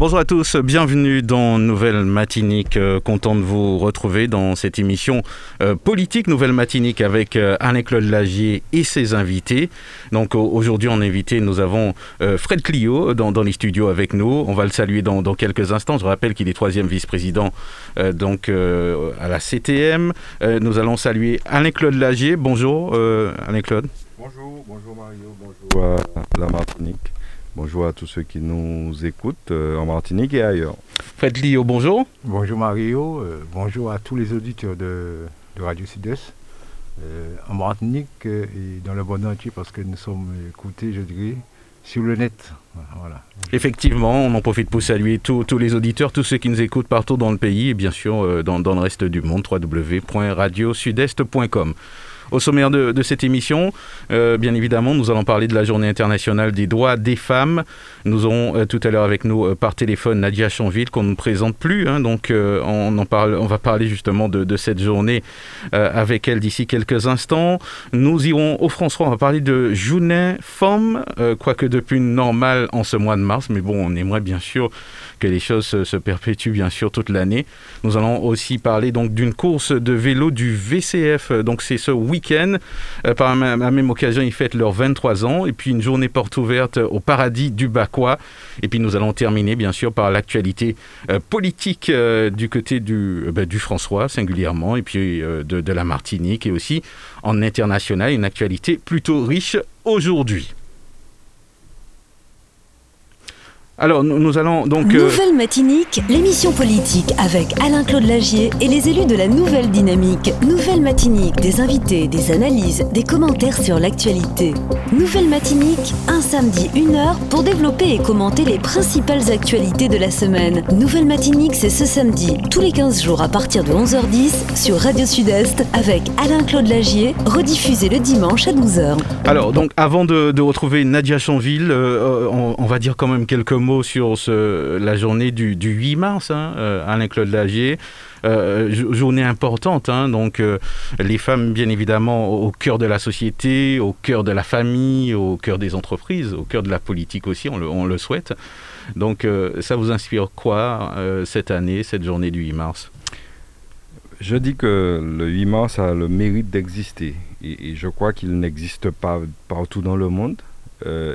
Bonjour à tous, bienvenue dans Nouvelle Matinique. Euh, content de vous retrouver dans cette émission euh, politique Nouvelle Matinique avec euh, Anne-Claude Lagier et ses invités. Donc aujourd'hui en invité, nous avons Fred Clio dans, les studios avec nous. On va le saluer dans, quelques instants. Je rappelle qu'il est troisième vice-président donc à la CTM. nous allons saluer Anne-Claude Lagier. Bonjour Anne-Claude. Bonjour, bonjour Mario, bonjour la Martinique. Bonjour à tous ceux qui nous écoutent euh, en Martinique et ailleurs. Fred Lio, bonjour. Bonjour Mario, euh, bonjour à tous les auditeurs de, Radio Sud-Est, euh, en Martinique et dans le monde entier parce que nous sommes écoutés, je dirais, sur le net. Voilà. Effectivement, on en profite pour saluer tous, les auditeurs, tous ceux qui nous écoutent partout dans le pays et bien sûr dans, dans le reste du monde, www.radiosudest.com. Au sommaire de, cette émission, euh, bien évidemment, nous allons parler de la journée internationale des droits des femmes. Nous aurons euh, tout à l'heure avec nous euh, par téléphone Nadia Chanville qu'on ne présente plus. Hein. donc on, va parler justement de, cette journée avec elle d'ici quelques instants. Nous irons au François, on va parler de journée femme, quoique depuis normal en ce mois de mars, mais bon, on aimerait bien sûr que les choses se, perpétuent bien sûr toute l'année. Nous allons aussi parler donc d'une course de vélo du VCF. Donc c'est ce week-end. Euh, par la même occasion, ils fêtent leurs 23 ans. Et puis une journée porte ouverte au paradis du Bacois. Et puis nous allons terminer bien sûr par l'actualité euh, politique euh, du côté du, bah, du François singulièrement. Et puis de, de la Martinique et aussi en international. Une actualité plutôt riche aujourd'hui. Alors, nous, allons donc. Euh, Nouvelle Matinique, l'émission politique avec Alain-Claude Lagier et les élus de la Nouvelle Dynamique. Nouvelle Matinique, des invités, des analyses, des commentaires sur l'actualité. Nouvelle Matinique, un samedi, une heure pour développer et commenter les principales actualités de la semaine. Nouvelle Matinique, c'est ce samedi, tous les 15 jours à partir de 11h10 sur Radio Sud-Est avec Alain-Claude Lagier, rediffusé le dimanche à 12h. Alors, donc, avant de, retrouver Nadia Chanville, euh, on va dire quand même quelques mots sur la journée du, 8 mars, hein, euh, Alain-Claude Lagier. Euh, journée importante, hein, donc euh, les femmes bien évidemment au cœur de la société, au cœur de la famille, au cœur des entreprises, au cœur de la politique aussi, on le, souhaite. Donc ça vous inspire quoi cette année, cette journée du 8 mars? Je dis que le 8 mars a le mérite d'exister et je crois qu'il n'existe pas partout dans le monde. Euh,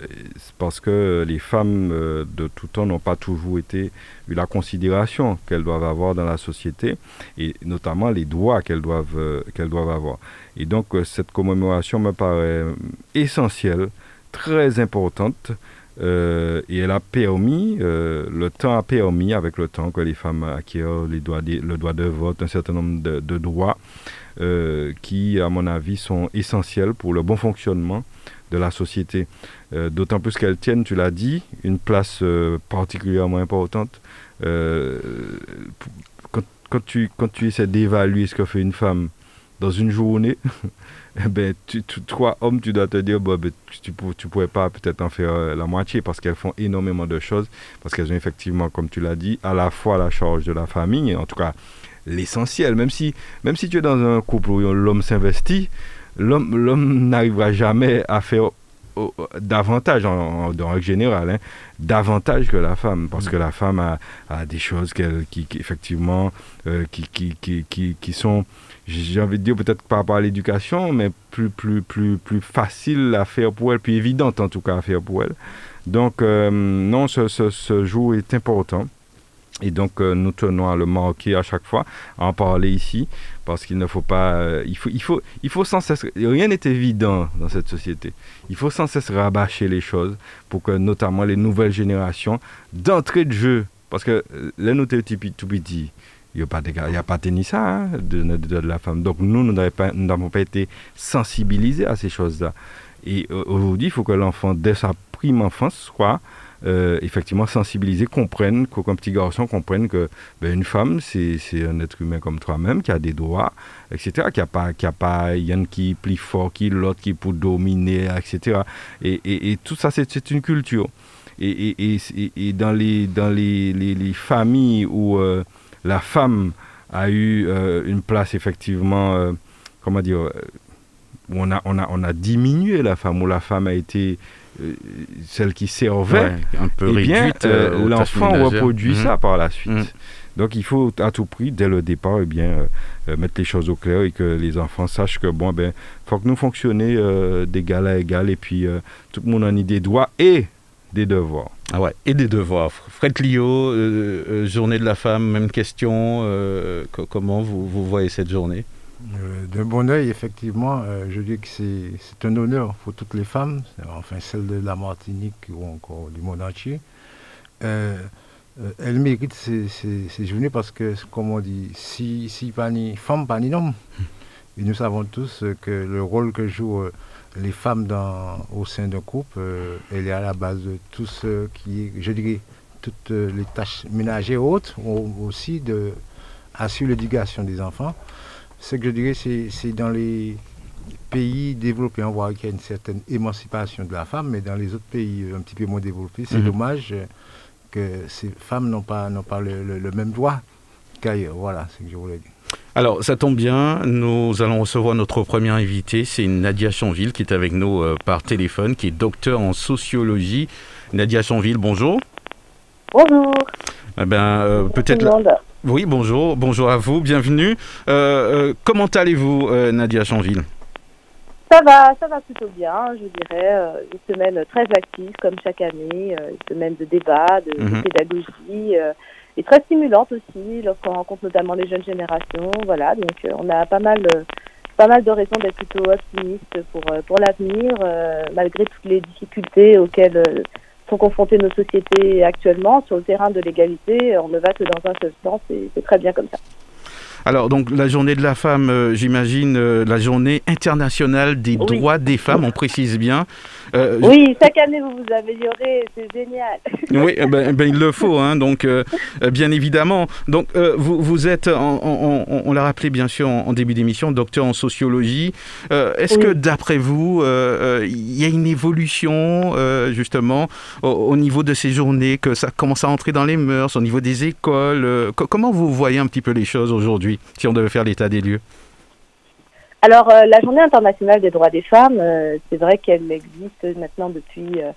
parce que les femmes euh, de tout temps n'ont pas toujours été eu la considération qu'elles doivent avoir dans la société et notamment les droits qu'elles doivent, euh, qu'elles doivent avoir. Et donc cette commémoration me paraît essentielle, très importante. et elle a permis, le temps a permis, avec le temps, que les femmes acquièrent les droits le droit de vote, un certain nombre de droits qui, à mon avis, sont essentiels pour le bon fonctionnement de la société. Euh, d'autant plus qu'elles tiennent, tu l'as dit, une place euh, particulièrement importante. Euh, quand, tu, quand essaies d'évaluer ce que fait une femme dans une journée, eh ben, tu, toi, homme, tu dois te dire, ben, tu ne pourrais pas peut-être en faire la moitié parce qu'elles font énormément de choses, parce qu'elles ont effectivement, comme tu l'as dit, à la fois la charge de la famille, en tout cas l'essentiel. Même si, même si tu es dans un couple où l'homme s'investit, l'homme n'arrivera jamais à faire davantage, en, règle générale, hein, davantage que la femme, parce que la femme a, des choses qui, effectivement, euh, qui, qui, qui, qui, sont, j'ai envie de dire peut-être par rapport à l'éducation, mais plus, plus, plus, plus facile à faire pour elle, plus évidente en tout cas à faire pour elle. Donc, euh, non, ce, ce, ce jour est important. Et donc, euh, nous tenons à le marquer à chaque fois, à en parler ici, parce qu'il ne faut pas. Euh, il, faut, il, faut, il faut sans cesse. Rien n'est évident dans cette société. Il faut sans cesse rabâcher les choses pour que, notamment, les nouvelles générations, d'entrée de jeu, parce que euh, là, nous tout petit, il n'y a pas de, il y a pas tennis hein, de, de, la femme. Donc, nous, nous n'avons pas, pas, été sensibilisés à ces choses-là. Et aujourd'hui, il faut que l'enfant, dès sa prime enfance, soit euh, effectivement sensibiliser, comprennent, qu'aucun petit garçon comprenne que ben, une femme, c'est un être humain comme toi-même, qui a des droits, etc., qui a pas, qui a pas, y en qui plus fort qui l'autre, qui peut dominer, etc. Et, et, tout ça, c'est une culture. Et, et, dans les, dans les, les, familles où euh, la femme a eu euh, une place effectivement, comment dire, où on a, on, a, on a diminué la femme, où la femme a été celle qui servait, un peu eh bien, euh, l'enfant reproduit mhm. ça par la suite. Mhm. Donc il faut à tout prix, dès le départ, eh bien, euh, mettre les choses au clair et que les enfants sachent que bon, ben, faut que nous fonctionnions d'égal à égal et puis tout le monde a des droits et des devoirs. Ah ouais, et des devoirs. Fred Clio, journée de la femme, même question. comment vous, vous voyez cette journée? Euh, d'un bon oeil, effectivement, euh, je dis que c'est un honneur pour toutes les femmes, enfin celles de la Martinique ou encore du monde entier. Euh, elles méritent ces, journées parce que, comme on dit, si, pas ni femme, pas ni homme. Et nous savons tous que le rôle que jouent les femmes au sein d'un couple, elle est à la base de tout ce qui est, je dirais, toutes les tâches ménagères hautes, aussi de assurer l'éducation des enfants. Ce que je dirais, c'est dans les pays développés, on voit qu'il y a une certaine émancipation de la femme, mais dans les autres pays un petit peu moins développés, c'est mhm. dommage que ces femmes n'ont pas, pas le, même droit qu'ailleurs. Voilà ce que je voulais dire. Alors, ça tombe bien, nous allons recevoir notre premier invité, c'est Nadia Chanville qui est avec nous euh, par téléphone, qui est docteur en sociologie. Nadia Chanville, bonjour. Bonjour. Eh ben, euh, peut-être. Oui, bonjour, bonjour à vous, bienvenue. Euh, euh, comment allez-vous, euh, Nadia Chanville? Ça va, ça va plutôt bien, je dirais. une semaine très active, comme chaque année, une semaine de débat, de, mhm. pédagogie, et très stimulante aussi, lorsqu'on rencontre notamment les jeunes générations. Voilà, donc on a pas mal, pas mal de raisons d'être plutôt optimiste pour, pour l'avenir, malgré toutes les difficultés auxquelles sont confrontées nos sociétés actuellement sur le terrain de l'égalité. On ne va que dans un seul sens et c'est très bien comme ça. Alors, donc, la journée de la femme, euh, j'imagine, euh, la journée internationale des droits des femmes, on précise bien. Euh, oui, chaque année, vous vous améliorez, c'est génial. oui, eh ben, eh ben, il le faut, hein, donc, bien évidemment. Donc, vous, vous êtes, on, l'a rappelé bien sûr en, début d'émission, docteur en sociologie. Est-ce que, d'après vous, il y a une évolution, justement, au, niveau de ces journées, que ça commence à entrer dans les mœurs, au niveau des écoles Comment vous voyez un petit peu les choses aujourd'hui si on devait faire l'état des lieux? Alors, euh, la Journée internationale des droits des femmes, euh, c'est vrai qu'elle existe maintenant depuis, euh,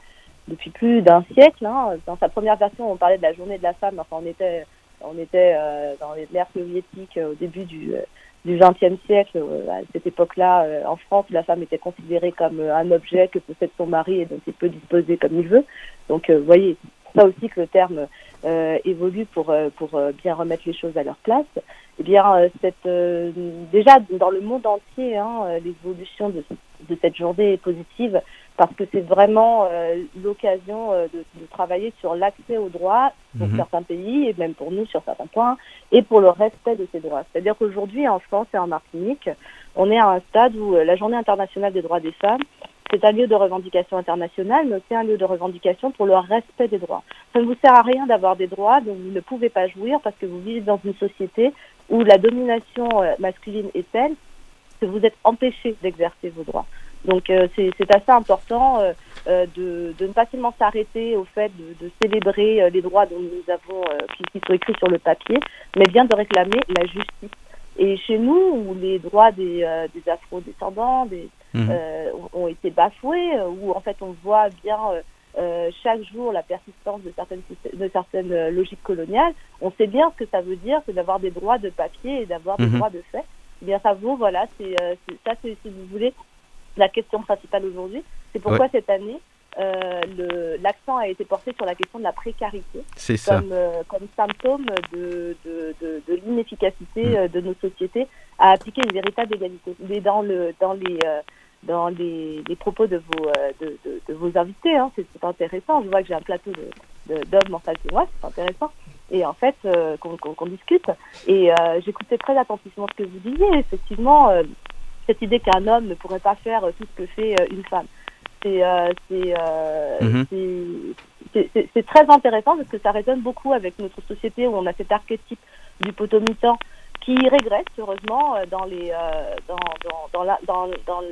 depuis plus d'un siècle. Hein. Dans sa première version, on parlait de la Journée de la femme, enfin, on était, on était dans l'ère soviétique au début du XXe siècle, à cette époque-là, en France, la femme était considérée comme un objet que possède son mari et dont il peut disposer comme il veut. Donc, vous voyez, ça aussi que le terme évolue pour, pour bien remettre les choses à leur place eh bien, euh, cette, euh, déjà dans le monde entier, hein, euh, l'évolution de, de, cette journée est positive parce que c'est vraiment l'occasion de, de, travailler sur l'accès aux droits pour mhm. certains pays et même pour nous sur certains points et pour le respect de ces droits. C'est-à-dire qu'aujourd'hui en France et en Martinique, on est à un stade où la Journée internationale des droits des femmes c'est un lieu de revendication internationale, mais aussi un lieu de revendication pour le respect des droits. Ça ne vous sert à rien d'avoir des droits dont vous ne pouvez pas jouir parce que vous vivez dans une société où la domination euh, masculine est telle que vous êtes empêché d'exercer vos droits. Donc euh, c'est assez important euh, de, ne pas seulement s'arrêter au fait de, célébrer les droits dont nous avons, qui, qui, sont écrits sur le papier, mais bien de réclamer la justice. Et chez nous, où les droits des, des afro-descendants des, mmh. ont été bafoués, où en fait on voit bien euh, chaque jour la persistance de certaines, de certaines euh, logiques coloniales, on sait bien ce que ça veut dire, c'est d'avoir des droits de papier et d'avoir des mhm. droits de fait. Eh bien, ça vaut, voilà, c'est euh, ça, c'est si vous voulez la question principale aujourd'hui. C'est pourquoi cette année, l'accent a été porté sur la question de la précarité comme, comme symptôme de, de, de, l'inefficacité mhm. de nos sociétés à appliquer une véritable égalité. Mais dans, le, dans les dans les, propos de vos, euh, de, de, vos invités. Hein. C'est intéressant. Je vois que j'ai un plateau d'hommes en face de moi. C'est intéressant. Et en fait, euh, qu'on discute. Et euh, j'écoutais très attentivement ce que vous disiez. Effectivement, cette idée qu'un homme ne pourrait pas faire tout ce que fait une femme. c'est mhm. c'est très intéressant parce que ça résonne beaucoup avec notre société où on a cet archétype du potomitan qui régresse heureusement dans les dans dans dans, dans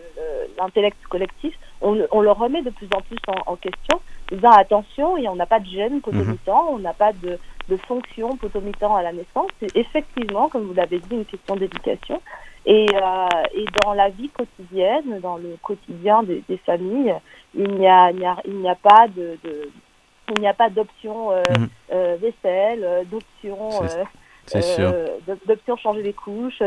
l'intellect collectif. On, on, le remet de plus en plus en, en question. Disant attention et on n'a pas de gène potomitan on n'a pas de de fonction potomitan à la naissance. C'est effectivement comme vous l'avez dit une question d'éducation. Et, euh, et dans la vie quotidienne, dans le quotidien des, des familles, il n'y a, il n'y a, il n'y a pas de, de il n'y a pas d'option euh, mmh. euh, vaisselle, euh, d'option euh, d'option changer les couches,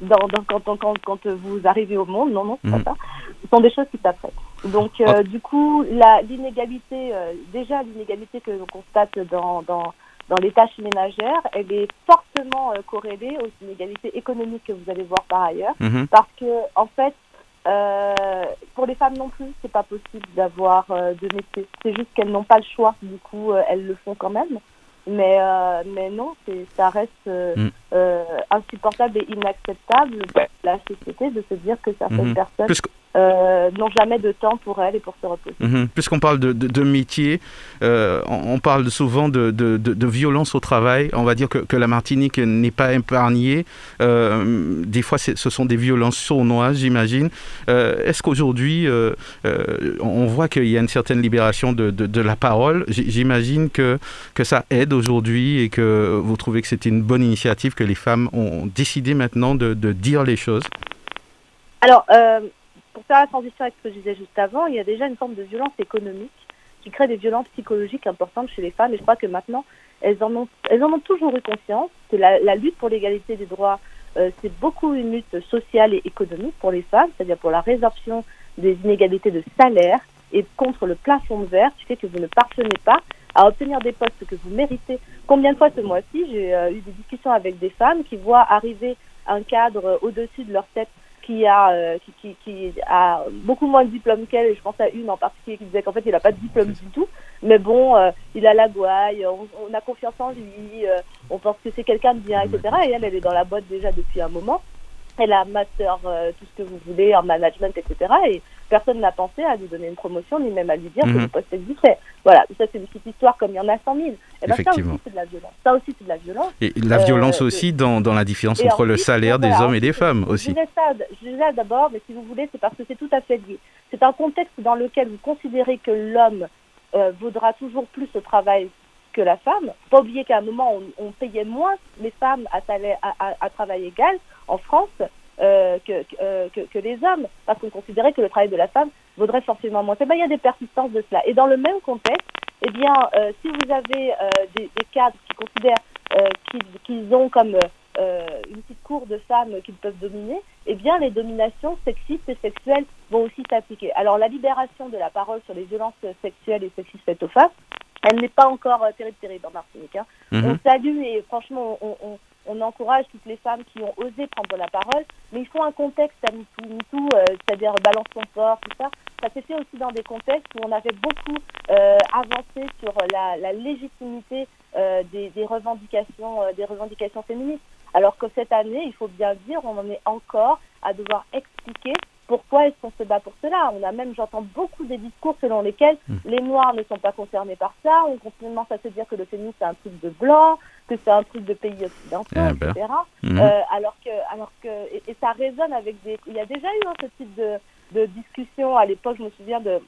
dans, dans, quand, quand, quand, vous arrivez au monde. Non, non, c'est pas mmh. ça. Ce sont des choses qui s'apprêtent. Donc, oh. du coup, l'inégalité, déjà l'inégalité que l'on constate dans, dans dans les tâches ménagères, elle est fortement euh, corrélée aux inégalités économiques que vous allez voir par ailleurs, mhm. parce que en fait, euh, pour les femmes non plus, c'est pas possible d'avoir euh, de métier. C'est juste qu'elles n'ont pas le choix. Du coup, euh, elles le font quand même. Mais euh, mais non, ça reste mm. insupportable et inacceptable pour la société de se dire que certaines mm personnes euh, n'ont jamais de temps pour elles et pour se reposer. Mhm. Puisqu'on parle de, de, métier, euh, on, parle souvent de, de, violence au travail. On va dire que, que la Martinique n'est pas épargnée. Euh, des fois, ce sont des violences sournoises, j'imagine. Est-ce qu'aujourd'hui, on voit qu'il y a une certaine libération de, la parole? J'imagine que, que ça aide aujourd'hui et que vous trouvez que c'était une bonne initiative que les femmes ont décidé maintenant de, dire les choses. Alors, pour faire la transition avec ce que je disais juste avant, il y a déjà une forme de violence économique qui crée des violences psychologiques importantes chez les femmes. Et je crois que maintenant, elles en ont, toujours eu conscience que la, lutte pour l'égalité des droits, euh, c'est beaucoup une lutte sociale et économique pour les femmes, c'est-à-dire pour la résorption des inégalités de salaire et contre le plafond verre qui fait que vous ne parvenez pas à obtenir des postes que vous méritez. Combien de fois ce mois-ci, j'ai euh, eu des discussions avec des femmes qui voient arriver un cadre au-dessus de leur tête qui a, euh, qui, a beaucoup moins de diplômes qu'elle, et je pense à une en particulier qui disait qu'en fait il n'a pas de diplôme du tout, mais bon, euh, il a la gouaille, on, a confiance en lui, euh, on pense que c'est quelqu'un de bien, etc. Et elle, elle est dans la boîte déjà depuis un moment. Elle a master, tout ce que vous voulez, en management, etc. Et personne n'a pensé à lui donner une promotion, ni même à lui dire que mhm. le poste existait. Voilà, ça c'est une petite histoire comme il y en a 100 000. Et ben, ça aussi c'est de la violence. Ça aussi c'est de la violence. Et la violence euh, aussi dans, dans, la différence entre le salaire des hommes et des femmes aussi. Je disais ça d'abord, mais si vous voulez, c'est parce que c'est tout à fait lié. C'est un contexte dans lequel vous considérez que l'homme euh, vaudra toujours plus au travail que la femme. Pas oublier qu'à un moment, on, payait moins les femmes à, salaire, à, à travail égal en France euh, euh, que, que, les hommes, parce qu'on considérait que le travail de la femme vaudrait forcément moins. Eh ben, il y a des persistances de cela. Et dans le même contexte, eh bien, euh, si vous avez des, cadres qui considèrent qu'ils ont comme une petite cour de femmes qu'ils peuvent dominer, eh bien, les dominations sexistes et sexuelles vont aussi s'appliquer. Alors, la libération de la parole sur les violences sexuelles et sexistes faites aux femmes, elle n'est pas encore terrible, terrible en Martinique. Hein. Mm-hmm. On salue et franchement, on, on, on encourage toutes les femmes qui ont osé prendre la parole, mais il faut un contexte à MeToo, euh, c'est-à-dire balance ton port, tout ça. Ça s'est fait aussi dans des contextes où on avait beaucoup euh, avancé sur la, légitimité euh, des, revendications, des revendications féministes. Alors que cette année, il faut bien dire, on en est encore à devoir expliquer pourquoi est-ce qu'on se bat pour cela On a même, j'entends beaucoup des discours selon lesquels hmm. les Noirs ne sont pas concernés par ça, on commence à se dire que le féminisme c'est un truc de blanc, que c'est un truc de pays occidentaux, eh ben. etc. Hmm. Euh, alors que, alors que, et, ça résonne avec des. Il y a déjà eu hein, ce type de, de discussion à l'époque. Je me souviens de,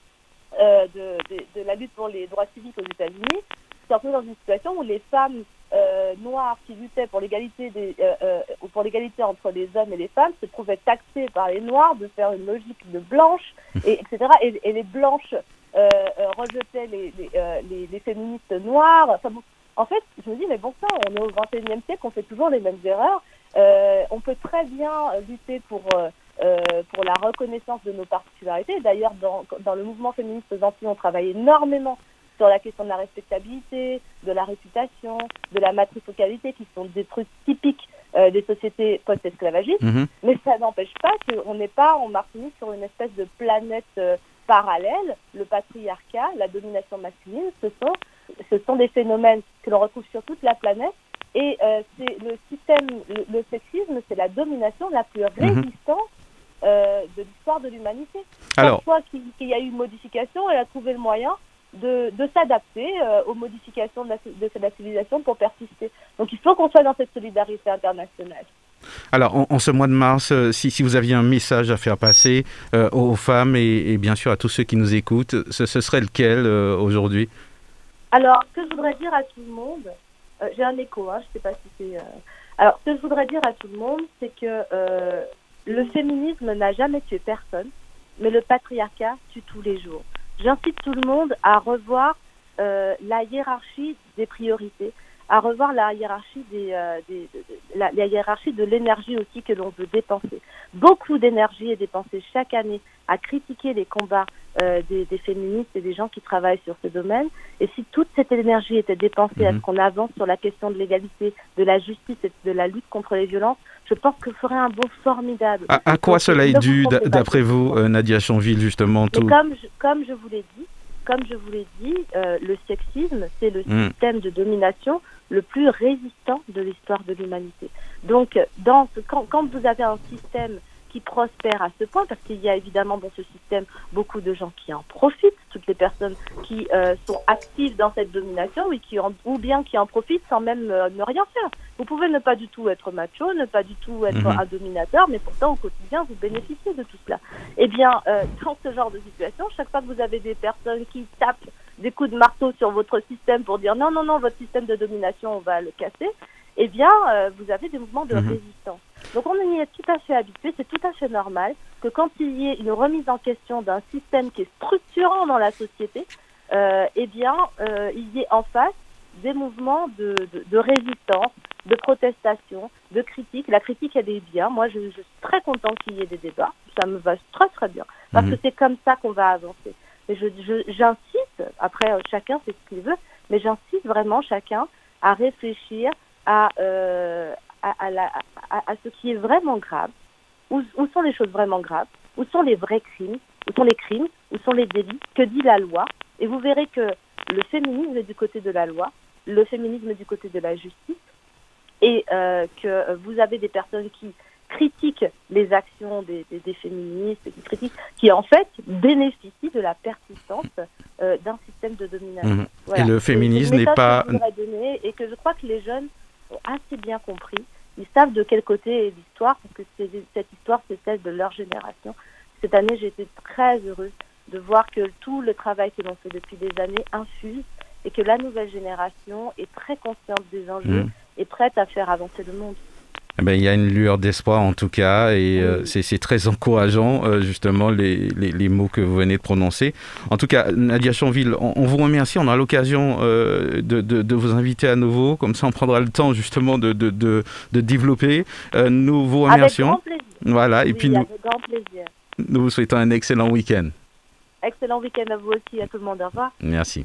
euh, de, de, la lutte pour les droits civiques aux États-Unis. C'est un peu dans une situation où les femmes euh, noirs qui luttaient pour l'égalité des, euh, euh, pour l'égalité entre les hommes et les femmes se trouvaient taxés par les noirs de faire une logique de blanche, et, etc. Et, et les blanches euh, euh rejetaient les, les, les, les, féministes noires. Enfin, bon, en fait, je me dis, mais bon ça, on est au XXIe siècle, on fait toujours les mêmes erreurs. on peut très bien lutter pour... pour la reconnaissance de nos particularités. D'ailleurs, dans, dans le mouvement féministe aux Antilles, on travaille énormément sur la question de la respectabilité, de la réputation, de la matrifocalité, qui sont des trucs typiques euh, des sociétés post-esclavagistes. Mhm. Mais ça n'empêche pas qu'on n'est pas en Martinique sur une espèce de planète euh, parallèle. Le patriarcat, la domination masculine, ce sont, ce sont des phénomènes que l'on retrouve sur toute la planète. Et euh, c'est le système, le, sexisme, c'est la domination la plus mhm. résistante de l'histoire de l'humanité. Chaque fois qu'il y a eu une modification, elle a trouvé le moyen de, s'adapter aux modifications de la civilisation pour persister. Donc il faut qu'on soit dans cette solidarité internationale. Alors, en, ce mois de mars, euh, si, vous aviez un message à faire passer euh, aux femmes et, bien sûr à tous ceux qui nous écoutent, ce, serait lequel euh, aujourd'hui? Alors, ce que je voudrais dire à tout le monde, j'ai un écho, hein, je ne sais pas si c'est... Alors, ce que je voudrais dire à tout le monde, c'est que le féminisme n'a jamais tué personne, mais le patriarcat tue tous les jours. J'incite tout le monde à revoir la hiérarchie des priorités à revoir la hiérarchie des, euh, des de, la, hiérarchie de l'énergie aussi que l'on veut dépenser. Beaucoup d'énergie est dépensée chaque année à critiquer les combats euh, des, des, féministes et des gens qui travaillent sur ce domaine. Et si toute cette énergie était dépensée à ce mhm. qu'on avance sur la question de l'égalité, de la justice et de la lutte contre les violences, je pense que ferait un beau formidable. À, quoi cela est dû, d'après vous, euh, Nadia Chanville, justement tout... Comme je, comme je vous l'ai dit, comme je vous l'ai dit, euh, le sexisme, c'est le mm. système de domination le plus résistant de l'histoire de l'humanité. Donc, dans quand, quand, vous avez un système qui prospère à ce point, parce qu'il y a évidemment dans ce système beaucoup de gens qui en profitent, toutes les personnes qui euh, sont actives dans cette domination ou, qui ou bien qui en profitent sans même euh, ne rien faire. Vous pouvez ne pas du tout être macho, ne pas du tout être mhm. un dominateur, mais pourtant au quotidien vous bénéficiez de tout cela. Eh bien, euh, dans ce genre de situation, chaque fois que vous avez des personnes qui tapent des coups de marteau sur votre système pour dire non, non, non, votre système de domination, on va le casser, eh bien, euh, vous avez des mouvements de mhm. résistance. Donc on y est tout à fait habitué, c'est tout à fait normal que quand il y ait une remise en question d'un système qui est structurant dans la société, euh, eh bien, euh, il y ait en face des mouvements de, de, résistance, de protestation, de critique. La critique, elle est bien. Moi, je, suis très content qu'il y ait des débats. Ça me va très, très bien. Parce mhm. que c'est comme ça qu'on va avancer. Et j'insiste, après, chacun fait ce qu'il veut, mais j'insiste vraiment chacun à réfléchir euh, à, à, à, à, ce qui est vraiment grave. Où, où, sont les choses vraiment graves Où sont les vrais crimes Où sont les crimes Où sont les délits Que dit la loi Et vous verrez que le féminisme est du côté de la loi, le féminisme est du côté de la justice, et euh, que vous avez des personnes qui critiquent les actions des, des, féministes, qui critiquent, qui en fait bénéficient de la persistance euh, d'un système de domination. Mmh. Et le féminisme n'est pas... et que je crois que les jeunes ont assez bien compris. Ils savent de quel côté est l'histoire, parce que cette histoire, c'est celle de leur génération. Cette année, j'ai été très heureuse de voir que tout le travail que l'on fait depuis des années infuse et que la nouvelle génération est très consciente des enjeux mmh. et prête à faire avancer le monde. Eh ben, il y a une lueur d'espoir en tout cas et euh, c'est très encourageant euh, justement les, les, mots que vous venez de prononcer. En tout cas, Nadia Chanville, on, vous remercie. On a l'occasion euh, de, de, vous inviter à nouveau. Comme ça, on prendra le temps justement de, de développer. nous vous remercions. Avec grand plaisir. Voilà, et puis nous, nous vous souhaitons un excellent week-end. Excellent week-end à vous aussi, à tout le monde. Au revoir. Merci.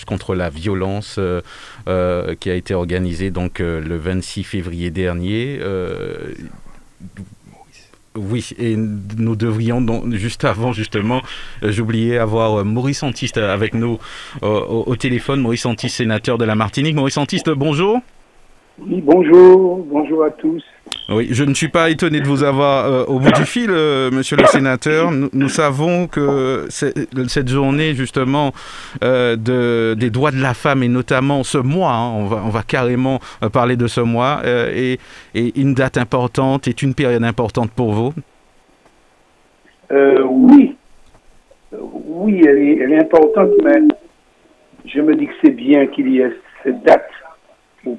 contre la violence euh, euh, qui a été organisée donc euh, le 26 février dernier. Oui, et nous devrions donc, juste avant justement, j'oubliais avoir Maurice Antiste avec nous au, téléphone. Maurice Antiste, sénateur de la Martinique. Maurice Antiste, bonjour. Oui, bonjour, bonjour à tous. Oui, je ne suis pas étonné de vous avoir euh, au bout du fil, euh, monsieur le sénateur. Nous, savons que cette journée, justement, euh, de, des droits de la femme, et notamment ce mois, hein, on, va, carrément parler de ce mois, est, une date importante, est une période importante pour vous Oui, oui, elle est, importante, mais je me dis que c'est bien qu'il y ait cette date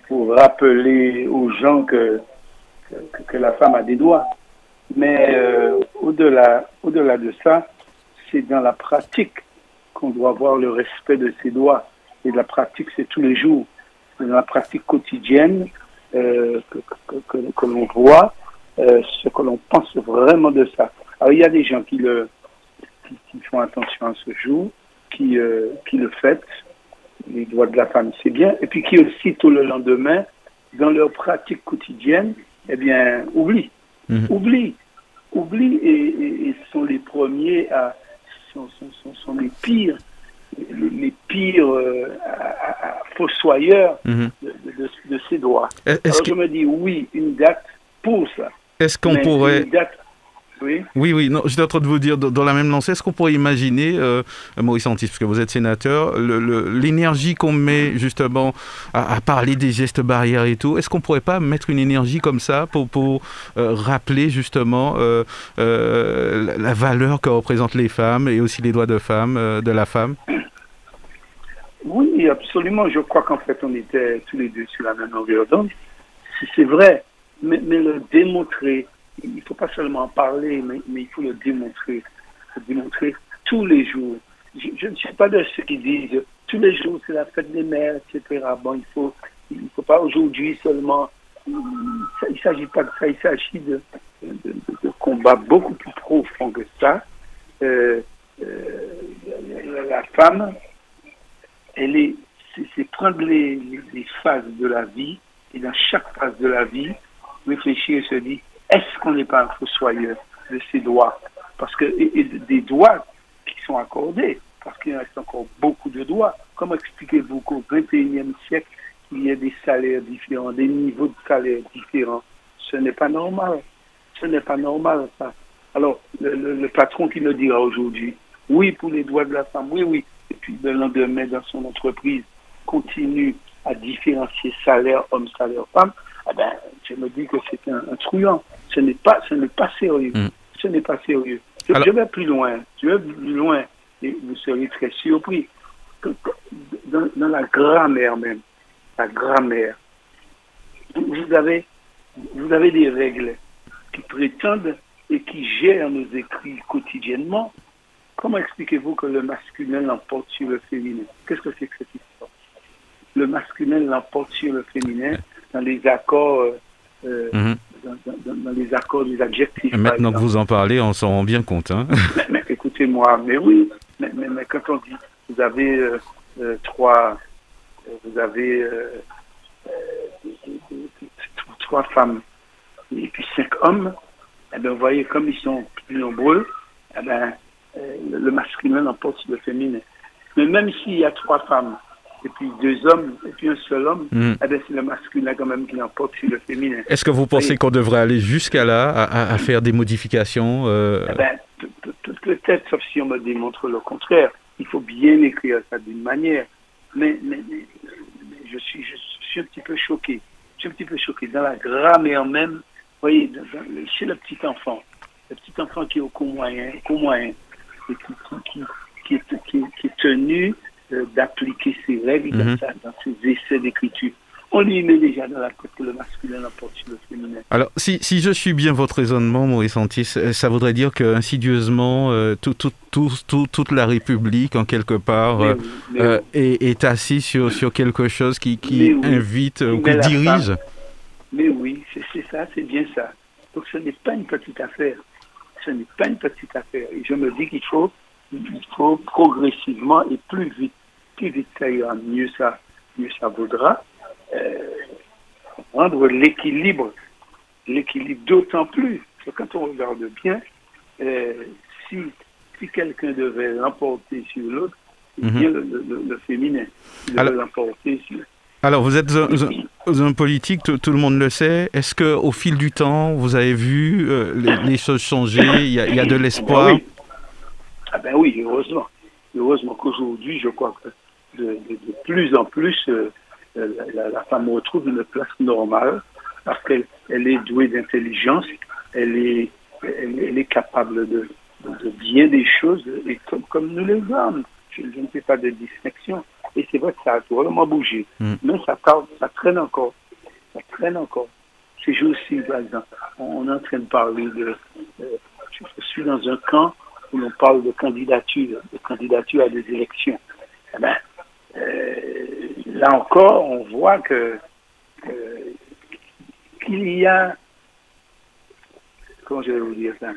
pour rappeler aux gens que que, la femme a des droits. Mais euh, au-delà au -delà de ça, c'est dans la pratique qu'on doit voir le respect de ses droits. Et la pratique, c'est tous les jours. C'est dans la pratique quotidienne euh, que, que, l'on voit euh, ce que l'on pense vraiment de ça. Alors, il y a des gens qui, le, qui, font attention à ce jour, qui, qui le fêtent, les droits de la femme, c'est bien, et puis qui aussi, tout le lendemain, dans leur pratique quotidienne, eh bien, oublient. Mhm. Oublient. Oublient et, sont les premiers à. sont, sont, sont les pires les, pires euh, fossoyeurs mhm. de, ces droits. Alors je me dis oui, une date pour ça. Est-ce qu'on pourrait... Oui, oui, oui non, j'étais en train de vous dire, dans la même lancée, est-ce qu'on pourrait imaginer, euh, Maurice Antis, parce que vous êtes sénateur, l'énergie qu'on met justement à, parler des gestes barrières et tout, est-ce qu'on pourrait pas mettre une énergie comme ça pour, pour euh, rappeler justement euh, la, valeur que représentent les femmes et aussi les droits de, femme, de la femme? Oui, absolument. Je crois qu'en fait, on était tous les deux sur la même longueur d'onde. C'est vrai, mais, mais le démontrer il ne faut pas seulement en parler, mais, il faut le démontrer. Le démontrer tous les jours. Je, ne suis pas de ceux qui disent tous les jours c'est la fête des mères, etc. Bon, il faut, il faut pas aujourd'hui seulement. il ne s'agit pas de ça, il s'agit de, de, de, combats beaucoup plus profonds que ça. Euh, euh, la femme, elle est, c'est prendre les, phases de la vie et dans chaque phase de la vie, réfléchir et se dire est-ce qu'on n'est pas un fossoyeur de ces droits Parce que et, des droits qui sont accordés, parce qu'il reste encore beaucoup de droits. Comment expliquez-vous qu'au XXIe siècle, il y a des salaires différents, des niveaux de salaire différents? Ce n'est pas normal. Ce n'est pas normal, ça. Alors, le, patron qui nous dira aujourd'hui, oui pour les droits de la femme, oui, oui, et puis le lendemain, dans son entreprise, continue à différencier salaire homme, salaire femme, eh ben, je me dis que c'est un, truand. Ce n'est pas, ce n'est pas sérieux. Mm. Ce n'est pas sérieux. Je, vais plus loin. Je vais plus loin et vous serez très surpris. Dans, la grammaire même, la grammaire, vous avez, vous avez des règles qui prétendent et qui gèrent nos écrits quotidiennement. Comment expliquez-vous que le masculin l'emporte sur le féminin? Qu'est-ce que c'est que cette histoire? Le masculin l'emporte sur le féminin dans les accords, euh, euh, mhm. Dans, les accords des adjectifs. Maintenant que vous en parlez, on s'en rend bien compte. Hein. mais, écoutez-moi, mais oui, mais, mais, quand on dit, vous avez euh, trois, vous avez trois femmes et puis cinq hommes, eh bien, vous voyez, comme ils sont plus nombreux, eh bien, le masculin emporte le féminin. Mais même s'il y a trois femmes et puis deux hommes, et puis un seul homme, hmm. eh c'est le masculin quand même qui l'emporte sur le féminin. Est-ce que vous pensez qu'on devrait aller jusqu'à là, à, faire des modifications euh... eh ben, Peut-être, sauf si on me démontre le contraire. Il faut bien écrire ça d'une manière. Mais, mais, je, suis, je suis un petit peu choqué. Je suis un petit peu choqué. Dans la grammaire même, vous voyez, chez le petit enfant, le petit enfant qui est au cours moyen, moyen et qui, qui, qui, qui est tenu d'appliquer ces règles dans, mhm. ces essais d'écriture. On lui met déjà dans la tête que le masculin l'emporte sur le féminin. Alors, si, si, je suis bien votre raisonnement, Maurice Antis, euh, ça voudrait dire que insidieusement, euh, tout, tout, tout, toute la République, en quelque part, euh, est, est assise sur, sur quelque chose qui, qui invite ou qui dirige. Mais oui, c'est ça, c'est bien ça. Donc, ce n'est pas une petite affaire. Ce n'est pas une petite affaire. Et je me dis qu'il faut, il faut progressivement et plus vite plus vite ça ira, mieux ça, mieux ça vaudra. Euh, rendre l'équilibre, l'équilibre d'autant plus que quand on regarde bien, euh, si, si quelqu'un devait l'emporter sur l'autre, c'est mhm. bien le, féminin devait l'emporter sur alors, vous êtes un, politique, tout, le monde le sait. Est-ce que au fil du temps, vous avez vu euh, les, choses changer? Il y a, de l'espoir? Ah, oui. ah ben oui, heureusement. Heureusement qu'aujourd'hui, je crois que de, plus en plus, euh, la, femme retrouve une place normale parce qu'elle elle est douée d'intelligence, elle est, elle, est capable de, de, bien des choses, et comme, comme nous les hommes. Je, ne fais pas de distinction. Et c'est vrai que ça a vraiment bougé. Mm. Mais ça, ça traîne encore. Ça traîne encore. Ces jours-ci, par exemple, on est en train de parler de... Euh, je suis dans un camp où l'on parle de candidature, de candidature à des élections. Eh ben, euh, là encore, on voit que qu'il y a, comment je vais vous dire ça,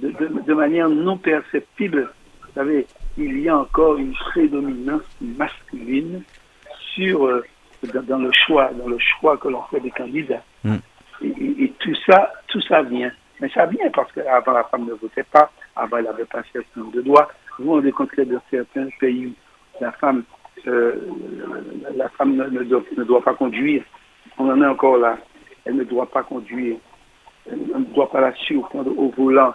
de, manière non perceptible. Vous savez, il y a encore une prédominance masculine sur euh, dans, le choix, dans le choix que l'on fait des candidats. Mm. Et, tout ça, tout ça vient. Mais ça vient parce qu'avant la femme ne votait pas, avant elle n'avait pas certain de droits. Vous vous rendez compte que dans certains pays, la femme, euh, la femme ne, doit, ne doit pas conduire. On en est encore là. Elle ne doit pas conduire. On ne doit pas la surprendre au volant.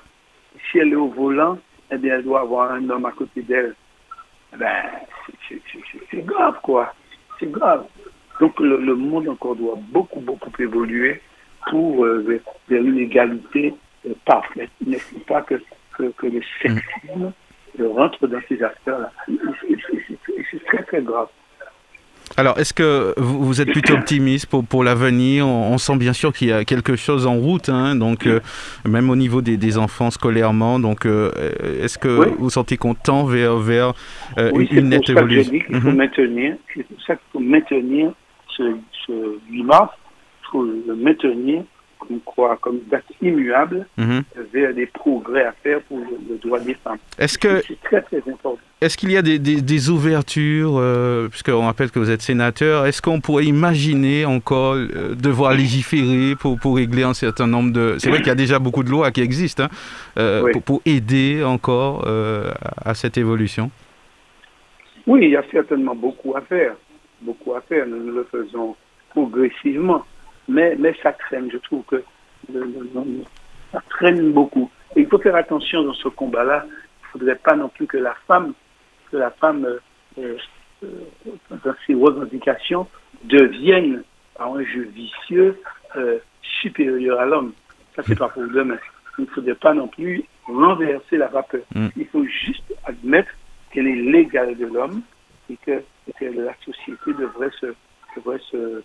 Si elle est au volant, eh bien, elle doit avoir un homme à côté d'elle. Eh ben, c'est grave, quoi. C'est grave. Donc, le, monde encore doit beaucoup, beaucoup évoluer pour euh, vers une égalité euh, parfaite. Il ne faut pas que, que, que le sexisme rentre dans ces affaires-là. C'est très, très grave. Alors, est-ce que vous êtes plutôt optimiste pour, pour l'avenir? On, sent bien sûr qu'il y a quelque chose en route, hein, donc euh, même au niveau des, des enfants scolairement. Donc, euh, est-ce que vous sentez qu'on tend vers, vers euh, une nette évolution? mhm. c'est pour ça qu'il faut maintenir ce, ce 8 mars, il faut le maintenir comme quoi, comme date immuable mhm. vers des progrès à faire pour le, droit des femmes. Est-ce que c'est très très important. Est-ce qu'il y a des, des, ouvertures, euh, puisqu'on rappelle que vous êtes sénateur, est-ce qu'on pourrait imaginer encore euh, devoir légiférer pour, pour régler un certain nombre de... C'est vrai qu'il y a déjà beaucoup de lois qui existent hein, euh, pour, pour, aider encore à cette évolution? Oui, il y a certainement beaucoup à faire. Beaucoup à faire. Nous le faisons progressivement mais, mais ça traîne. Je trouve que ça traîne beaucoup. Et il faut faire attention dans ce combat-là. Il ne faudrait pas non plus que la femme, que la femme, euh, euh, dans ses revendications, devienne, par un jeu vicieux, euh, supérieur à l'homme. Ça, c'est pas pour demain. Il ne faudrait pas non plus renverser la vapeur. Mm. Il faut juste admettre qu'elle est l'égale de l'homme et que, que, la société devrait se, devrait se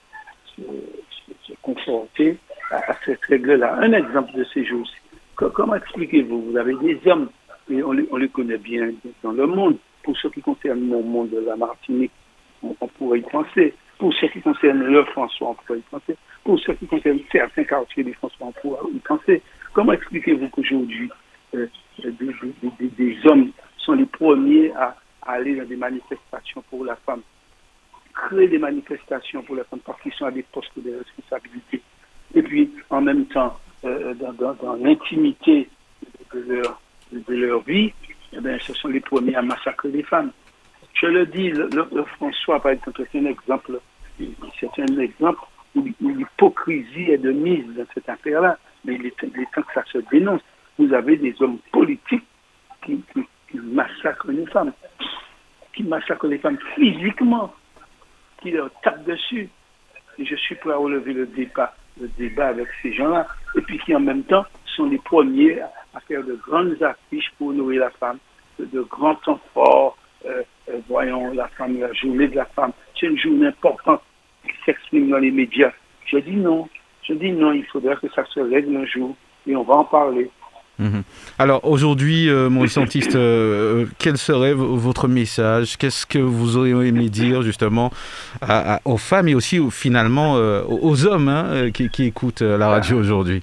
se, confronter à, cette règle-là. Un exemple de ces jours comment expliquez-vous? Vous avez des hommes, et on les, connaît bien dans le monde. Pour ce qui concerne mon monde de la Martinique, on, pourrait y penser. Pour ce qui concerne le François, on pourrait y penser. Pour ce qui concerne certains quartiers du François, on pourrait y penser. Comment expliquez-vous qu'aujourd'hui, euh, des, hommes sont les premiers à aller dans des manifestations pour la femme? Créer des manifestations pour les femmes parce qu'ils sont à des postes de responsabilité. Et puis, en même temps, euh, dans, l'intimité de leur, vie, eh bien, ce sont les premiers à massacrer les femmes. Je le dis, le, François, par exemple, c'est un exemple, c'est un exemple où, l'hypocrisie est de mise dans cette affaire-là. Mais il est, temps que ça se dénonce. Vous avez des hommes politiques qui massacrent les femmes, qui massacrent les femmes physiquement, qui leur tape dessus. Et je suis prêt à relever le débat, le débat avec ces gens-là. Et puis qui en même temps sont les premiers à faire de grandes affiches pour nourrir la femme, de, grands temps forts. Euh, euh, voyons la femme, la journée de la femme. C'est une journée importante qui s'exprime dans les médias. Je dis non. Je dis non, il faudrait que ça se règle un jour et on va en parler. Mhm. Alors aujourd'hui, euh, mon scientiste, euh, quel serait votre message? Qu'est-ce que vous auriez aimé dire justement aux femmes et aussi finalement euh, aux hommes hein, qui, écoutent la radio aujourd'hui?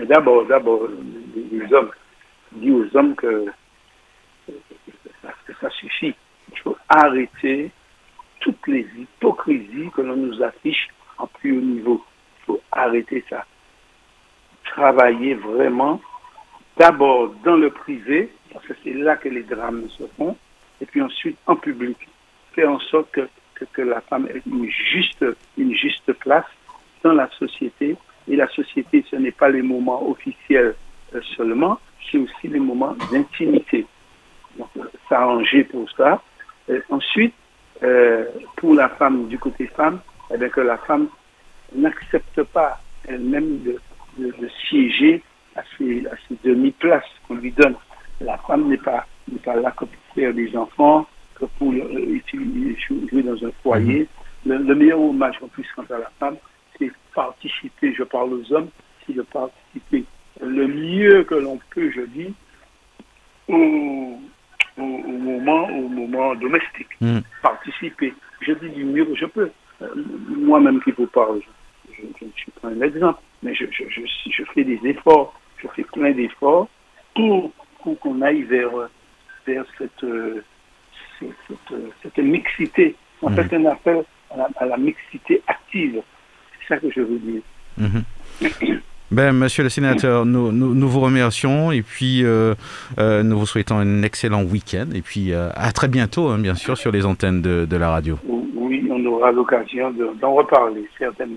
Eh D'abord, d'abord, les hommes, dis aux hommes que, ça suffit. Il faut arrêter toutes les hypocrisies que l'on nous affiche en plus haut niveau. Il faut arrêter ça travailler vraiment d'abord dans le privé, parce que c'est là que les drames se font, et puis ensuite en public. Faire en sorte que, que, la femme ait une juste, une juste place dans la société. Et la société, ce n'est pas les moments officiels euh, seulement, c'est aussi les moments d'intimité. Donc, s'arranger pour ça. ensuite, euh, pour la femme, du côté femme, eh bien, que la femme n'accepte pas elle-même de de, siéger à ces, demi-places qu'on lui donne. La femme n'est pas, pas là que pour faire des enfants, que pour euh, jouer dans un foyer. Mhm. Le, meilleur hommage qu'on puisse rendre à la femme, c'est participer, je parle aux hommes, c'est de participer le mieux que l'on peut, je dis, au, moment, au moment domestique. Mhm. Participer. Je dis du mieux que je peux. Euh, moi-même qui vous parle, je, je, je, suis pas un exemple mais je, je, je, je fais des efforts, je fais plein d'efforts pour, qu'on aille vers, vers cette, cette, mixité. En fait, mhm. un appel à la, mixité active. C'est ça que je veux dire. Mhm. Ben, monsieur le sénateur, nous, nous, vous remercions et puis euh, euh, nous vous souhaitons un excellent week-end et puis euh, à très bientôt, hein, bien sûr, sur les antennes de, de la radio. Oui, on aura l'occasion d'en reparler, certainement.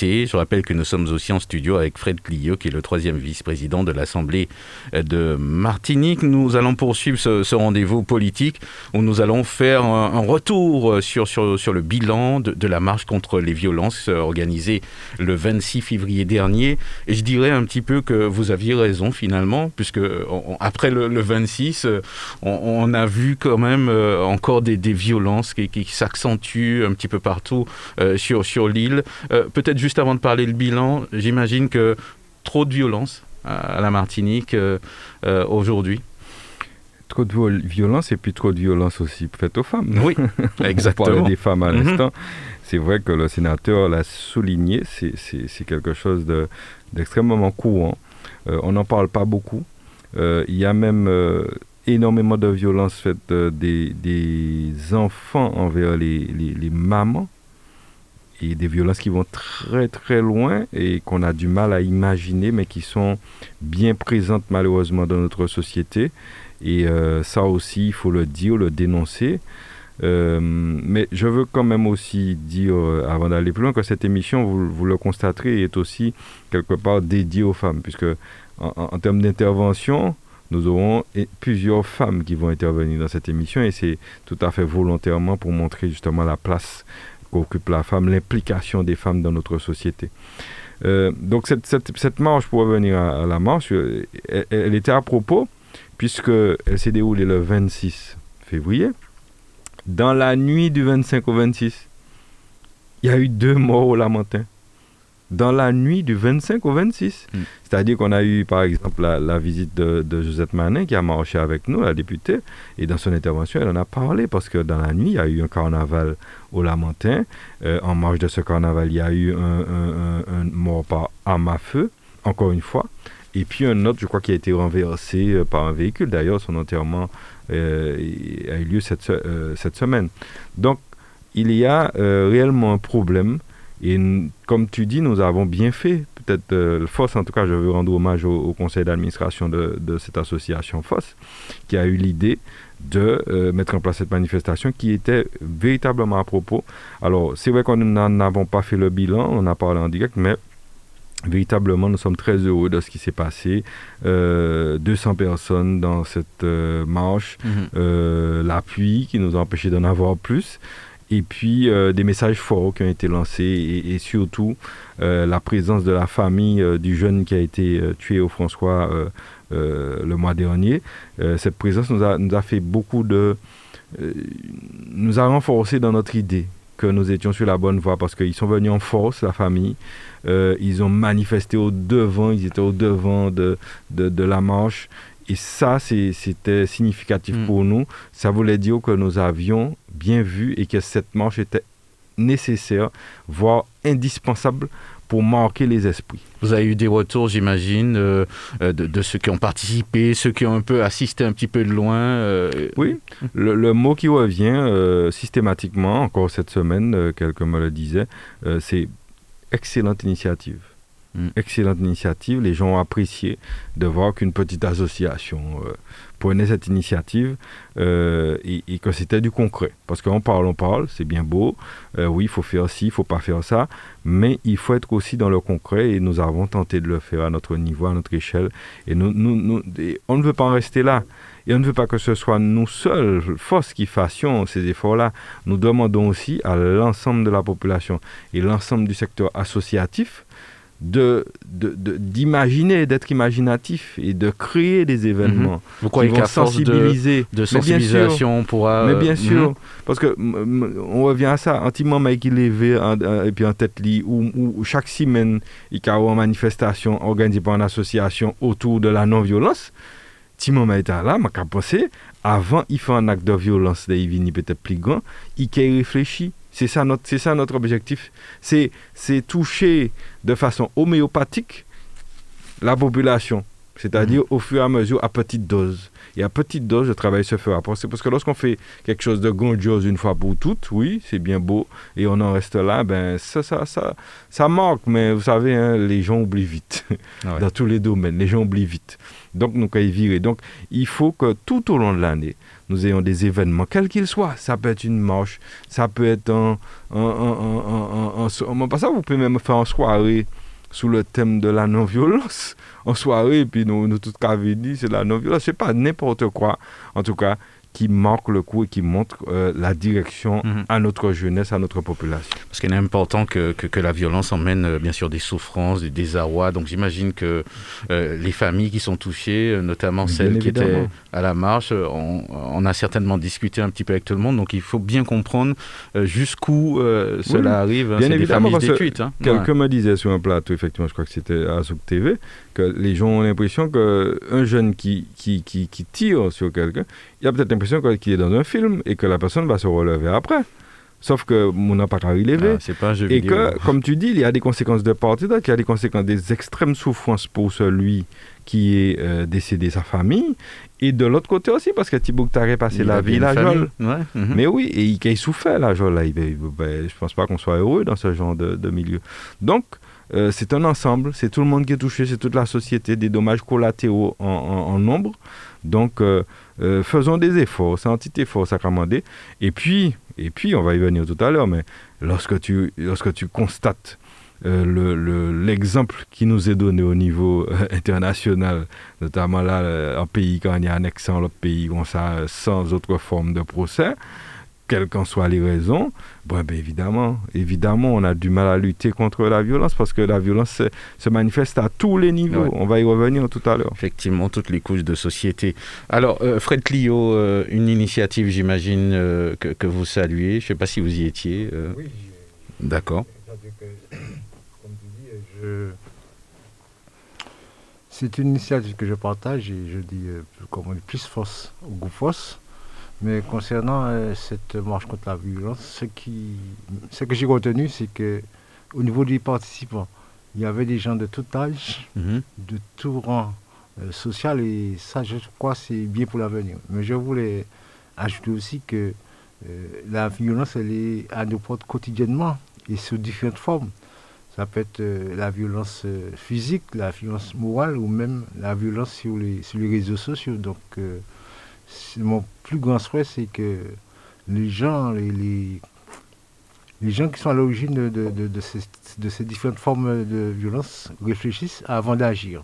Je rappelle que nous sommes aussi en studio avec Fred Clio, qui est le troisième vice-président de l'Assemblée de Martinique. Nous allons poursuivre ce, rendez-vous politique où nous allons faire un, retour sur, sur, sur, le bilan de, la marche contre les violences organisée le 26 février dernier. Et je dirais un petit peu que vous aviez raison finalement, puisque après le, 26, on, on, a vu quand même euh, encore des, violences qui, s'accentuent un petit peu partout euh, sur, sur l'île. Euh, peut-être juste avant de parler le bilan, j'imagine que trop de violence à, la Martinique euh, aujourd'hui trop de violence et puis trop de violence aussi faite aux femmes. Oui, exactement. On des femmes à mhm. l'instant. C'est vrai que le sénateur l'a souligné, c'est quelque chose d'extrêmement courant. on n'en parle pas beaucoup. il y a même énormément de violences faites euh, des, enfants envers les, mamans et des violences qui vont très très loin et qu'on a du mal à imaginer mais qui sont bien présentes malheureusement dans notre société et euh, ça aussi il faut le dire, le dénoncer. Euh, mais je veux quand même aussi dire, avant d'aller plus loin, que cette émission, vous, le constaterez, est aussi quelque part dédiée aux femmes, puisque en termes d'intervention, nous aurons plusieurs femmes qui vont intervenir dans cette émission et c'est tout à fait volontairement pour montrer justement la place qu'occupe la femme, l'implication des femmes dans notre société. Euh, donc cette, cette, marche, pour revenir à, la marche, euh, elle, était à propos puisqu'elle s'est déroulée le 26 février. Dans la nuit du 25 au 26, il y a eu deux morts au Lamentin dans la nuit du 25 au 26. Hmm. C'est-à-dire qu'on a eu, par exemple, la, visite de, Josette Manin qui a marché avec nous, la députée, et dans son intervention, elle en a parlé parce que dans la nuit, il y a eu un carnaval au Lamentin. Euh, en marge de ce carnaval, il y a eu un, mort par arme à feu, encore une fois. Et puis un autre, je crois, qui a été renversé euh, par un véhicule. D'ailleurs, son enterrement euh, a eu lieu cette, cette semaine. Donc, il y a réellement un problème et comme tu dis, nous avons bien fait. Peut-être euh, FOSS, en tout cas, je veux rendre hommage au, conseil d'administration de, cette association FOSS, qui a eu l'idée de euh, mettre en place cette manifestation qui était véritablement à propos. Alors, c'est vrai qu'on n'en avons pas fait le bilan, on a parlé en direct, mais véritablement, nous sommes très heureux de ce qui s'est passé. 200 euh, personnes dans cette marche, mhm. l'appui qui nous a empêché d'en avoir plus et puis euh, des messages forts qui ont été lancés et, surtout euh, la présence de la famille euh, du jeune qui a été tué au François le mois dernier. cette présence nous a, nous a fait beaucoup de... nous a renforcé dans notre idée que nous étions sur la bonne voie parce qu'ils sont venus en force, la famille. ils ont manifesté au devant, ils étaient au devant de, de, de la marche. Et ça, c'était significatif mm. pour nous. Ça voulait dire que nous avions bien vu et que cette marche était nécessaire, voire indispensable pour marquer les esprits. Vous avez eu des retours, j'imagine, euh, euh, de, ceux qui ont participé, ceux qui ont un peu assisté un petit peu de loin. Euh, oui, le, mot qui revient systématiquement, encore cette semaine, quelqu'un me le disait, c'est excellente initiative. Mm. Excellente initiative. Les gens ont apprécié de voir qu'une petite association euh, prenait cette initiative euh, et, que c'était du concret. Parce qu'on parle, on parle, c'est bien beau. Euh, oui, il faut faire ci, il faut pas faire ça. Mais il faut être aussi dans le concret et nous avons tenté de le faire à notre niveau, à notre échelle. Et on ne veut pas en rester là. Et on ne veut pas que ce soit nous seuls, force, qui fassions ces efforts-là. Nous demandons aussi à l'ensemble de la population et l'ensemble du secteur associatif de, d'imaginer, d'être imaginatif et de créer des événements. Mhm. Vous croyez qu'à sensibiliser, de, sensibilisation, on pourra... Mais bien euh, sûr, mhm. parce que on revient à ça, moment qui levé et puis en tête lit, où, chaque semaine, il y a une manifestation organisée par une association autour de la non-violence, moment est là, je pensé, avant il fait un acte de violence, il peut-être plus grand, il réfléchit c'est ça notre, c'est ça notre objectif. C'est, c'est toucher de façon homéopathique la population, c'est-à-dire mhm. au fur et à mesure à petite dose. Et à petite dose, le travail se fera. Parce que lorsqu'on fait quelque chose de grandiose une fois pour toutes, oui, c'est bien beau, et on en reste là, ben ça, ça, ça, ça manque. Mais vous savez, hein, les gens oublient vite. Ah Dans tous les domaines, les gens oublient vite. Donc, nous, quand ils virer. Donc, il faut que tout au long de l'année, nous ayons des événements, quels qu'ils soient. Ça peut être une marche, ça peut être un... un, un, un, vous pouvez même faire en soirée sous le thème de la non-violence. En soirée, et puis nous, nous tout dit c'est la non-violence. C'est pas n'importe quoi. En tout cas, qui marque le coup et qui montre euh, la direction mhm. à notre jeunesse, à notre population. Parce qu'il est important que, que, la violence emmène euh, bien sûr des souffrances, des désarrois. Donc j'imagine que euh, les familles qui sont touchées, notamment celles qui étaient à la marche, on, a certainement discuté un petit peu avec tout le monde. Donc il faut bien comprendre jusqu'où cela arrive. Bien évidemment, parce que hein. quelqu'un me disait sur un plateau, effectivement, je crois que c'était à Zouk TV, que les gens ont l'impression qu'un jeune qui, qui, qui, qui tire sur quelqu'un, il y a peut-être l'impression qu'il est dans un film et que la personne va se relever après. Sauf que mon qu'à relever. Ah, pas et que, comme tu dis, il y a des conséquences de part et d'autre. Il y a des conséquences des extrêmes souffrances pour celui qui est euh, décédé, sa famille. Et de l'autre côté aussi, parce que Thibaut Taré passé la vie, la. Ouais. Mhm. Mais oui, et il, a souffert, la Jol. Là. Ben, je pense pas qu'on soit heureux dans ce genre de, de milieu. Donc, euh, c'est un ensemble, c'est tout le monde qui est touché, c'est toute la société, des dommages collatéraux en, nombre. Donc, euh, euh, faisons des efforts, c'est un petit effort sacramenté. Et puis, et puis, on va y venir tout à l'heure, mais lorsque tu, lorsque tu constates l'exemple le, qui nous est donné au niveau international, notamment là, en pays quand il y a annexant l'autre pays, on sans autre forme de procès, quelles qu'en soient les raisons, bon, ben évidemment, évidemment, on a du mal à lutter contre la violence parce que la violence se, manifeste à tous les niveaux. On va y revenir tout à l'heure. Effectivement, toutes les couches de société. Alors, euh, Fred Clio, euh, une initiative, j'imagine, euh, que, vous saluez. Je ne sais pas si vous y étiez. Oui. D'accord. C'est une initiative que je partage et je dis, comme on dit, plus force au goût force mais concernant euh, cette marche contre la violence, ce, qui, ce que j'ai retenu, c'est que au niveau des participants, il y avait des gens de tout âge, mhm. de tout rang euh, social, et ça, je crois, c'est bien pour l'avenir. Mais je voulais ajouter aussi que euh, la violence, elle est à nos portes quotidiennement et sous différentes formes. Ça peut être la violence physique, la violence morale ou même la violence sur les, sur les réseaux sociaux. Donc, mon plus grand souhait, c'est que les gens, les, les, gens qui sont à l'origine de, de, ces, différentes formes de violence réfléchissent avant d'agir.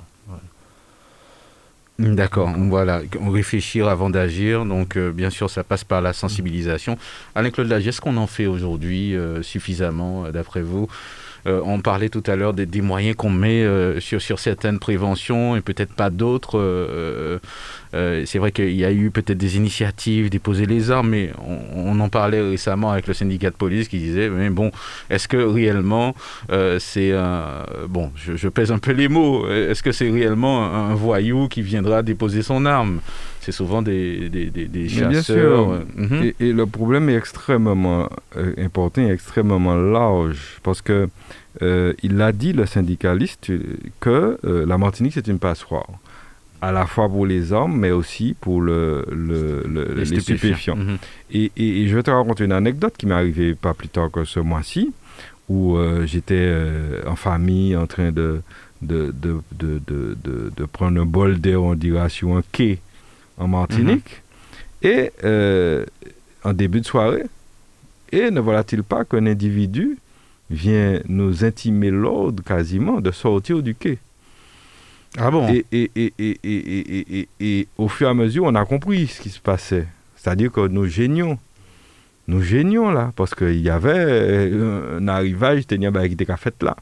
D'accord, voilà, réfléchir avant d'agir, donc euh, bien sûr ça passe par la sensibilisation. Alain-Claude Lagier, est-ce qu'on en fait aujourd'hui euh, suffisamment, euh, d'après vous? Euh, on parlait tout à l'heure des, moyens qu'on met euh, sur, certaines préventions et peut-être pas d'autres. Euh, c'est vrai qu'il y a eu peut-être des initiatives, déposer les armes, mais on, en parlait récemment avec le syndicat de police qui disait, mais bon, est-ce que réellement c'est un... Bon, je, pèse un peu les mots. Est-ce que c'est réellement un, voyou qui viendra déposer son arme? C'est souvent des, des, des, chasseurs. Bien sûr. Mhm. et, le problème est extrêmement important et extrêmement large parce que euh, il a dit, le syndicaliste, que euh, la Martinique, c'est une passoire. À la fois pour les armes, mais aussi pour le, les, stupéfiants. Mhm. et, et, je vais te raconter une anecdote qui m'est arrivée pas plus tard que ce mois-ci, où euh, j'étais en famille en train de, de, de, de, de prendre un bol d'air, on dirait, sur un quai en Martinique. Mhm. Et en début de soirée, et ne voilà-t-il pas qu'un individu vient nous intimer l'ordre quasiment de sortir du quai? Ah bon? Et, et, et, et, et, au fur et à mesure, on a compris ce qui se passait. C'est-à-dire que nous génions. Nous génions là, parce qu'il y avait un arrivage, qui était fait là.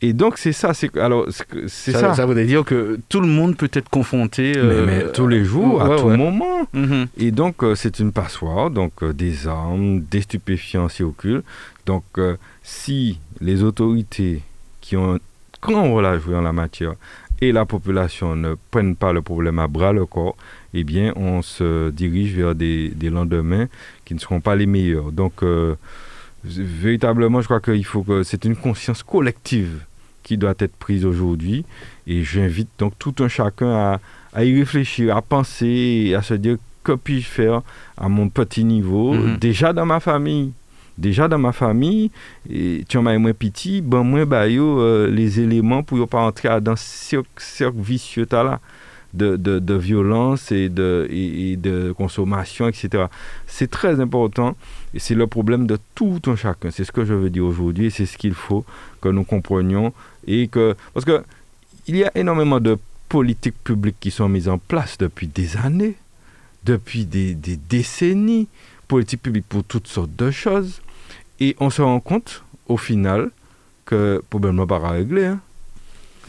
Et donc c'est ça, c'est alors c'est ça, ça. voudrait dire que tout le monde peut être confronté mais, tous les jours, à tout moment. Mhm. Et donc c'est une passoire, donc des armes, des stupéfiants circulent. Donc si les autorités qui ont un grand rôle à jouer en la matière et la population ne prennent pas le problème à bras le corps, eh bien, on se dirige vers des, lendemains qui ne seront pas les meilleurs. Donc, euh, véritablement, je crois qu'il faut que c'est une conscience collective qui doit être prise aujourd'hui. Et j'invite donc tout un chacun à, y réfléchir, à penser, à se dire que puis-je faire à mon petit niveau, mm-hmm. déjà dans ma famille? Déjà dans ma famille, et tu as moins petit, ben moi bah euh, les éléments pour pas entrer dans ce cercle vicieux là de, de, de, violence et de, et, de consommation, etc. C'est très important et c'est le problème de tout un chacun. C'est ce que je veux dire aujourd'hui et c'est ce qu'il faut que nous comprenions et que parce que il y a énormément de politiques publiques qui sont mises en place depuis des années, depuis des, des décennies, politiques publiques pour toutes sortes de choses. Et on se rend compte, au final, que le problème n'est pas réglé.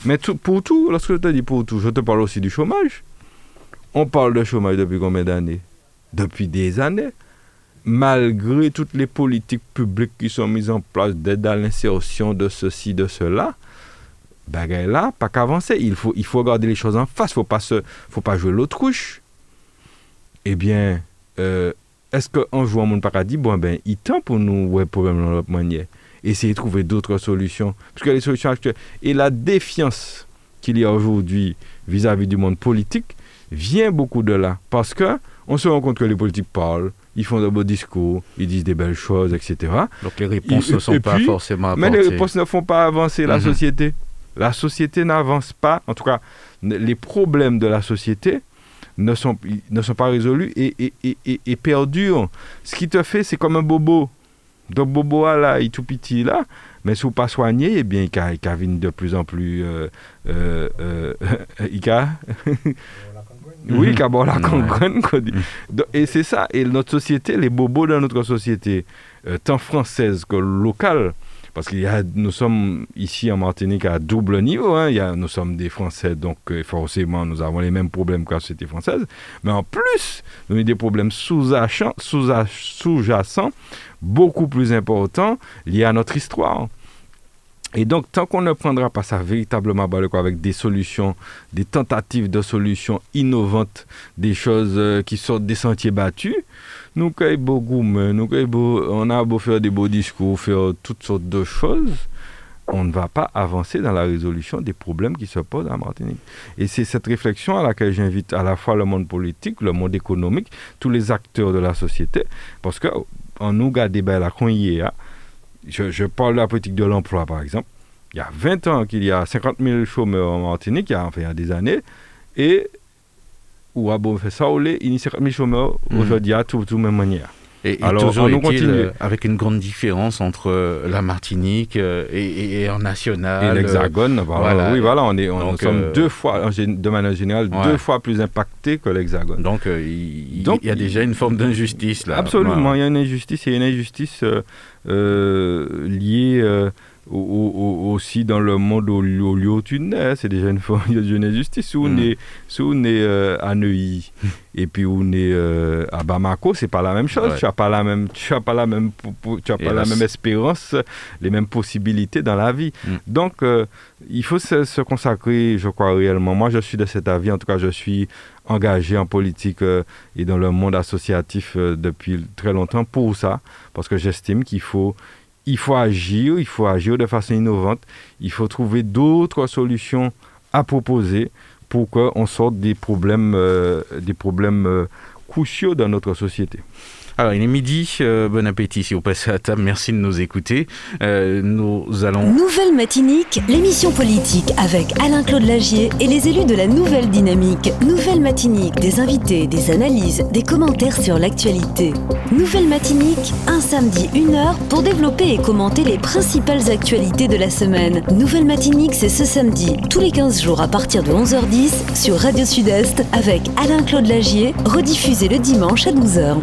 Mais pour tout, lorsque je te dis pour tout, je te parle aussi du chômage. On parle de chômage depuis combien d'années? Depuis des années. Malgré toutes les politiques publiques qui sont mises en place d'aide à l'insertion de ceci, de cela, ben là, pas qu'avancer. Il faut, il faut regarder les choses en face. Il ne faut pas jouer l'autruche. Eh bien, euh, est-ce qu'en jouant mon paradis, bon, ben, il tend pour nous, ouais, problème dans notre manière. Essayer de trouver d'autres solutions. Parce que les solutions actuelles. Et la défiance qu'il y a aujourd'hui vis-à-vis du monde politique vient beaucoup de là. Parce que on se rend compte que les politiques parlent, ils font de beaux discours, ils disent des belles choses, etc. Donc les réponses ne sont pas forcément apportées. Mais les réponses ne font pas avancer la mhm. société. La société n'avance pas. En tout cas, les problèmes de la société ne sont, ne sont pas résolus et, et, et, et, perdurent. Ce qui te fait, c'est comme un bobo. Donc, bobo là, il est tout petit là, mais si vous pas soigné, eh bien, il vient de plus en plus. Euh, euh, euh, il oui, il a la congrène. Et c'est ça. Et notre société, les bobos dans notre société, tant française que locale, parce que nous sommes ici en Martinique à double niveau. Hein. Y a, nous sommes des Français, donc euh, forcément nous avons les mêmes problèmes que la société française. Mais en plus, nous avons des problèmes sous-jacents, sous beaucoup plus importants liés à notre histoire. Et donc, tant qu'on ne prendra pas ça véritablement avec des solutions, des tentatives de solutions innovantes, des choses euh, qui sortent des sentiers battus, nous beaucoup, nous on a beau faire des beaux discours, faire toutes sortes de choses, on ne va pas avancer dans la résolution des problèmes qui se posent à Martinique. Et c'est cette réflexion à laquelle j'invite à la fois le monde politique, le monde économique, tous les acteurs de la société, parce que en nous gardant ben, la je, je parle de la politique de l'emploi par exemple, il y a 20 ans qu'il y a 50 000 chômeurs en Martinique, a, enfin, il y a des années, et ou à Saoulé, il y a 50 000 chômeurs mhm. aujourd'hui à toute même manière. Et, Alors, toujours on continue. Euh, avec une grande différence entre euh, la Martinique euh, et, en national. Et l'Hexagone, voilà. oui, voilà, on est, on, nous sommes deux fois, de manière générale, deux fois plus impactés que l'Hexagone. Donc, il, Donc, il y a déjà une forme d'injustice là. Absolument, il y a une injustice et une injustice liée aussi dans le monde au, lieu où tu nais, c'est déjà une forme de injustice. Si on est, si on est euh, à Neuilly et puis on est euh, à Bamako, c'est pas la même chose. Tu n'as pas la même, tu as pas la même, tu as pas la même espérance, les mêmes possibilités dans la vie. Mm. Donc, euh, il faut se, se, consacrer, je crois réellement. Moi, je suis de cet avis. En tout cas, je suis engagé en politique et dans le monde associatif depuis très longtemps pour ça, parce que j'estime qu'il faut il faut agir, il faut agir de façon innovante, il faut trouver d'autres solutions à proposer pour qu'on sorte des problèmes, euh, euh, cruciaux dans notre société. Alors, il est midi. Euh, bon appétit si vous passez à table. Merci de nous écouter. Euh, nous allons. Nouvelle Matinique, l'émission politique avec Alain-Claude Lagier et les élus de la Nouvelle Dynamique. Nouvelle Matinique, des invités, des analyses, des commentaires sur l'actualité. Nouvelle Matinique, un samedi, une heure pour développer et commenter les principales actualités de la semaine. Nouvelle Matinique, c'est ce samedi, tous les 15 jours à partir de 11h10 sur Radio Sud-Est avec Alain-Claude Lagier, rediffusé le dimanche à 12h.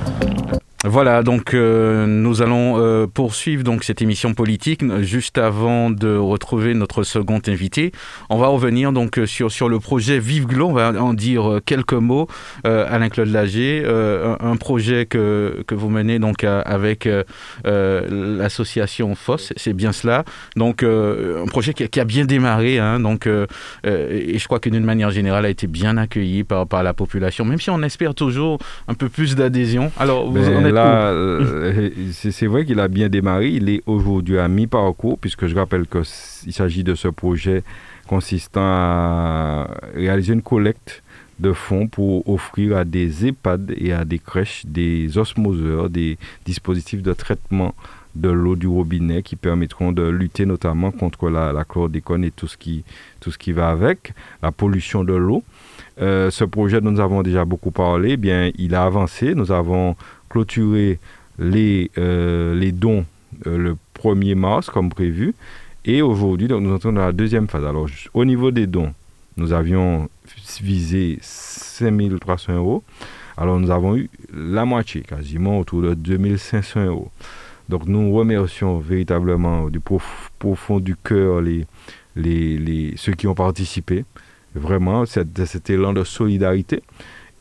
Voilà, donc euh, nous allons euh, poursuivre donc cette émission politique. Juste avant de retrouver notre second invité, on va revenir donc sur, sur le projet Vive Glo. On va en dire quelques mots. Alain-Claude Lager, un, projet que, que vous menez donc avec l'association FOS, c'est bien cela. Donc un projet qui, a bien démarré, hein, donc, et je crois que d'une manière générale a été bien accueilli par, par la population, même si on espère toujours un peu plus d'adhésion. Alors vous en êtes là, euh, c'est vrai qu'il a bien démarré. Il est aujourd'hui à mi-parcours, puisque je rappelle qu'il s'agit de ce projet consistant à réaliser une collecte de fonds pour offrir à des EHPAD et à des crèches des osmoseurs, des dispositifs de traitement de l'eau du robinet qui permettront de lutter notamment contre la, la chlordécone et tout ce, qui, tout ce qui va avec, la pollution de l'eau. Euh, ce projet dont nous avons déjà beaucoup parlé, eh bien, il a avancé. Nous avons clôturé les, euh, les dons euh, le 1er mars comme prévu. Et aujourd'hui, nous entrons dans la deuxième phase. Alors, au niveau des dons, nous avions visé 5300 euros. Alors, nous avons eu la moitié, quasiment autour de 2500 euros. Donc, nous remercions véritablement du profond du cœur les, les, les, ceux qui ont participé. Vraiment, cet élan de solidarité.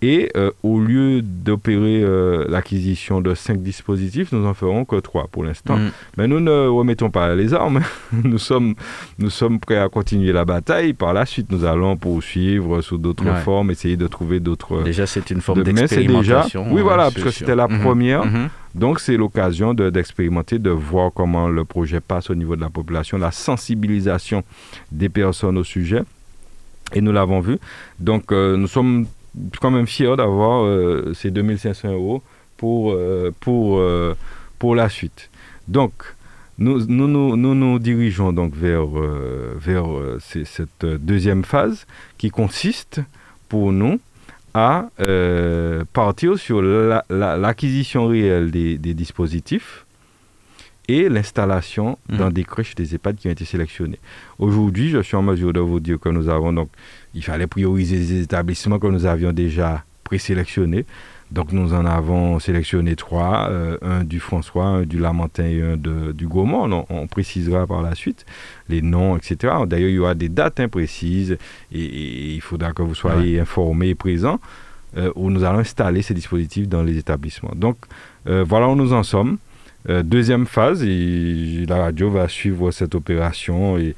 Et euh, au lieu d'opérer euh, l'acquisition de cinq dispositifs, nous en ferons que trois pour l'instant. Mm. Mais nous ne remettons pas les armes. nous, sommes, nous sommes prêts à continuer la bataille. Par la suite, nous allons poursuivre sous d'autres formes, essayer de trouver d'autres. Déjà, c'est une forme d'expérimentation. Oui, voilà, parce que c'était la mm-hmm. première. Mm-hmm. Donc, c'est l'occasion d'expérimenter, de, voir comment le projet passe au niveau de la population, la sensibilisation des personnes au sujet. Et nous l'avons vu. Donc, euh, nous sommes quand même fier d'avoir euh, ces 2500 euros pour, euh, pour, euh, pour la suite. Donc, nous nous, nous, nous, nous dirigeons donc vers, vers cette deuxième phase qui consiste pour nous à partir sur l'acquisition réelle des, des, dispositifs et l'installation mmh. dans des crèches des EHPAD qui ont été sélectionnés. Aujourd'hui, je suis en mesure de vous dire que nous avons donc il fallait prioriser les établissements que nous avions déjà présélectionnés. Donc nous en avons sélectionné trois, euh, un du François, un du Lamentin et un du Gaumont. On, précisera par la suite les noms, etc. D'ailleurs, il y aura des dates imprécises et, il faudra que vous soyez informés et présents euh, où nous allons installer ces dispositifs dans les établissements. Donc euh, voilà où nous en sommes. Deuxième phase, et la radio va suivre cette opération et,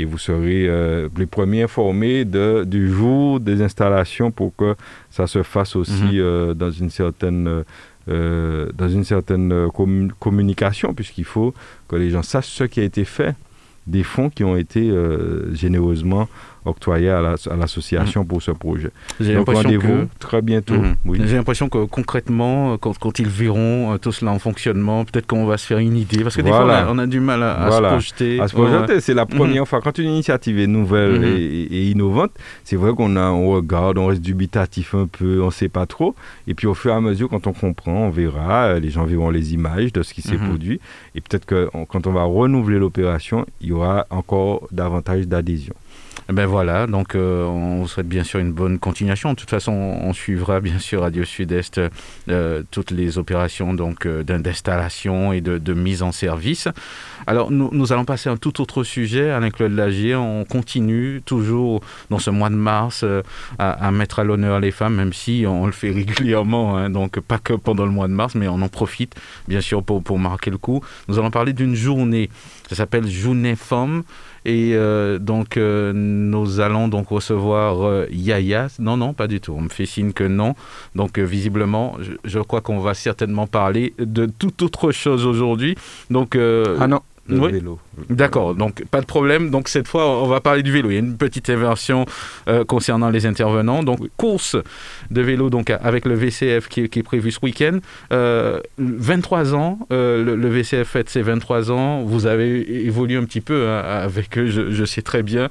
et vous serez euh, les premiers informés de, du jour des installations pour que ça se fasse aussi mhm. euh, dans une certaine, euh, dans une certaine communication, puisqu'il faut que les gens sachent ce qui a été fait des fonds qui ont été généreusement octroyé à l'association pour ce projet. J'ai l'impression que très bientôt. Mhm. J'ai l'impression que concrètement, quand, quand ils verront euh, tout cela en fonctionnement, peut-être qu'on va se faire une idée, parce que des fois on a, du mal à, se projeter. À se projeter, c'est la mhm. première fois. Quand une initiative est nouvelle mhm. et, innovante, c'est vrai qu'on on regarde, on reste dubitatif un peu, on ne sait pas trop. Et puis au fur et à mesure, quand on comprend, on verra, euh, les gens verront les images de ce qui s'est produit. Et peut-être que quand on va renouveler l'opération, il y aura encore davantage d'adhésion. Eh ben voilà, donc euh, on vous souhaite bien sûr une bonne continuation. De toute façon, on suivra bien sûr Radio Sud-Est euh, toutes les opérations donc euh, d'installation et de, mise en service. Alors nous, allons passer à un tout autre sujet, Alain-Claude Lagier. On continue toujours dans ce mois de mars à, mettre à l'honneur les femmes, même si on, le fait régulièrement, hein. donc pas que pendant le mois de mars, mais on en profite bien sûr pour marquer le coup. Nous allons parler d'une journée, ça s'appelle Journée. Et euh, donc, euh, nous allons donc recevoir euh, Yaya. Non, non, pas du tout. On me fait signe que non. Donc, visiblement, je, crois qu'on va certainement parler de toute autre chose aujourd'hui. Donc, ah non, le vélo. D'accord, donc pas de problème. Donc cette fois, on va parler du vélo. Il y a une petite inversion euh, concernant les intervenants. Donc course de vélo donc avec le VCF qui, est prévu ce week-end. 23 euh, ans, euh, le, VCF fête ses 23 ans. Vous avez évolué un petit peu hein, avec eux, je, sais très bien.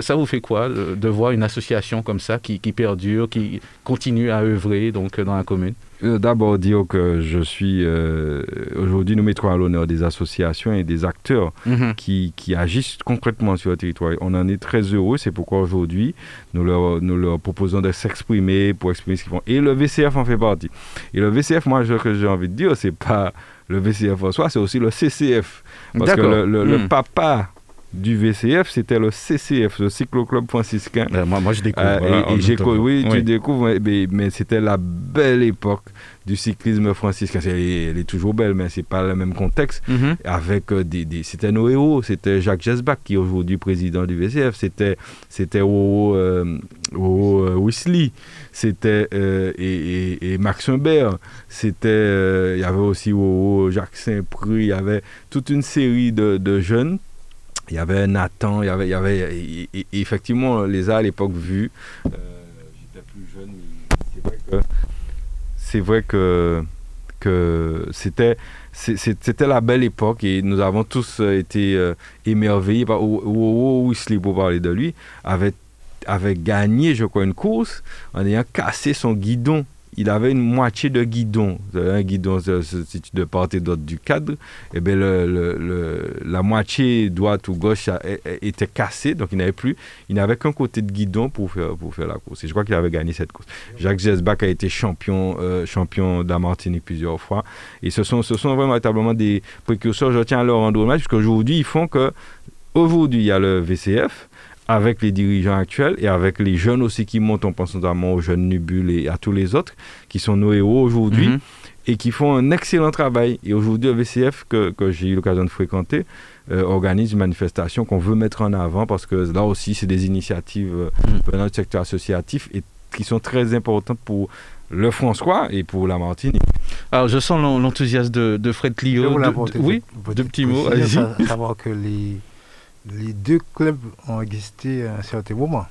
ça vous fait quoi de, voir une association comme ça qui, perdure, qui continue à œuvrer donc dans la commune? D'abord dire que je suis. Euh, aujourd'hui, nous mettons à l'honneur des associations et des acteurs Mhm. qui, qui agissent concrètement sur le territoire. On en est très heureux. C'est pourquoi aujourd'hui, nous leur, nous leur proposons de s'exprimer pour exprimer ce qu'ils font. Et le VCF en fait partie. Et le VCF, moi, ce que j'ai envie de dire, c'est pas le VCF en soi, c'est aussi le CCF. Parce que le Mhm. papa du VCF, c'était le CCF, le Cycloclub franciscain. Euh, moi, moi, je découvre. Euh, voilà, et- oui, tu découvres, mais, c'était la belle époque du cyclisme franciscain. Elle, est- elle est toujours belle, mais c'est pas le même contexte. Mhm. Avec euh, des, des- c'était nos héros, c'était Jacques Jesbach qui est aujourd'hui président du VCF, c'était c'était Wowo, euh, Weasley, c'était euh, et, et, et Max Humbert, c'était euh, il y avait aussi Wowo, Jacques Saint-Prix, il y avait toute une série de, de jeunes il y avait Nathan, il y avait, il y avait et- effectivement, on les a à l'époque vus. Euh, J'étais plus jeune, mais c'est vrai que c'est vrai que que c'était c'était la belle époque et nous avons tous euh, été euh, émerveillés par Weasley pour parler de lui avait avait gagné je crois une course en ayant cassé son guidon il avait une moitié de guidon un guidon de part et d'autre du cadre et bien le- le- la moitié droite ou gauche était cassée, donc il n'avait plus, il n'avait qu'un côté de guidon pour faire, pour faire la course. Et je crois qu'il avait gagné cette course. Jacques Jesbach a été champion, euh, champion de la Martinique plusieurs fois. Et ce sont, ce sont véritablement des précurseurs. Je tiens à leur rendre hommage, parce qu'aujourd'hui, ils font que, aujourd'hui, il y a le VCF, avec les dirigeants actuels et avec les jeunes aussi qui montent, on pense notamment aux jeunes Nubules et à tous les autres, qui sont nos héros aujourd'hui Mhm. et qui font un excellent travail. Et aujourd'hui, le VCF, que, que j'ai eu l'occasion de fréquenter, euh, organise une manifestation qu'on veut mettre en avant parce que là aussi, c'est des initiatives euh, Mm. venant du secteur associatif et qui sont très importantes pour le François et pour la Martinique. Alors, je sens l'en- l'enthousiasme de, de Fred Clio. De- oui, deux petits mots, savoir que les, les deux clubs ont existé à un certain moment.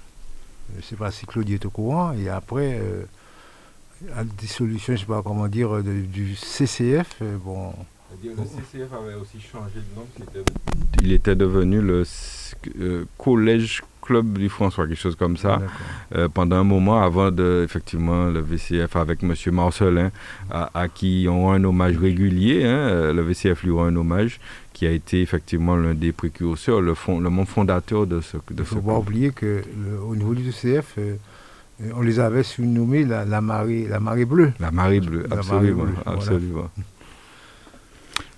Je ne sais pas si Claudie est au courant. Et après, euh, à la dissolution, je ne sais pas comment dire, de- du CCF, euh, bon, Le CCF avait aussi changé de nom. Il était devenu le euh, Collège Club du François, quelque chose comme ça. euh, pendant un moment avant de effectivement le VCF avec Monsieur Marcelin à, à qui on rend un hommage régulier hein, euh, le VCF lui rend un hommage qui a été effectivement l'un des précurseurs le fond, le membre fondateur de ce de Il ne ce faut pas club. oublier qu'au niveau du euh, euh, on les avait surnommés la, la, marée, la marée bleue. la marée bleue marée absolument voilà. absolument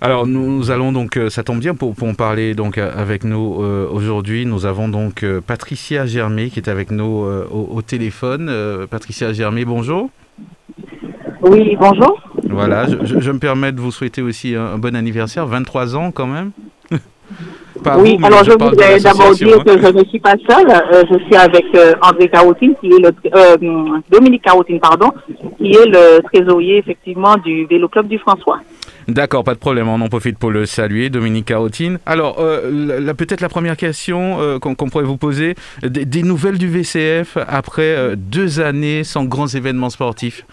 Alors nous allons donc, euh, ça tombe bien pour, pour en parler donc euh, avec nous euh, aujourd'hui. Nous avons donc euh, Patricia Germé qui est avec nous euh, au, au téléphone. Patricia Germé, bonjour. Oui, bonjour. Voilà, je, je- je me permets de vous souhaiter aussi un, un bon anniversaire, 23 ans quand même. Pas oui, vous, alors je de voudrais d'abord dire hein. que je ne suis pas seule. Euh, je suis avec euh, André Carotine, qui est le euh, Dominique Carotine, pardon, qui est le trésorier effectivement du Vélo Club du François. D'accord, pas de problème, on en profite pour le saluer, Dominique Carotine. Alors, euh, peut-être la première question euh, qu'on pourrait vous poser, des, des nouvelles du VCF après euh, deux années sans grands événements sportifs?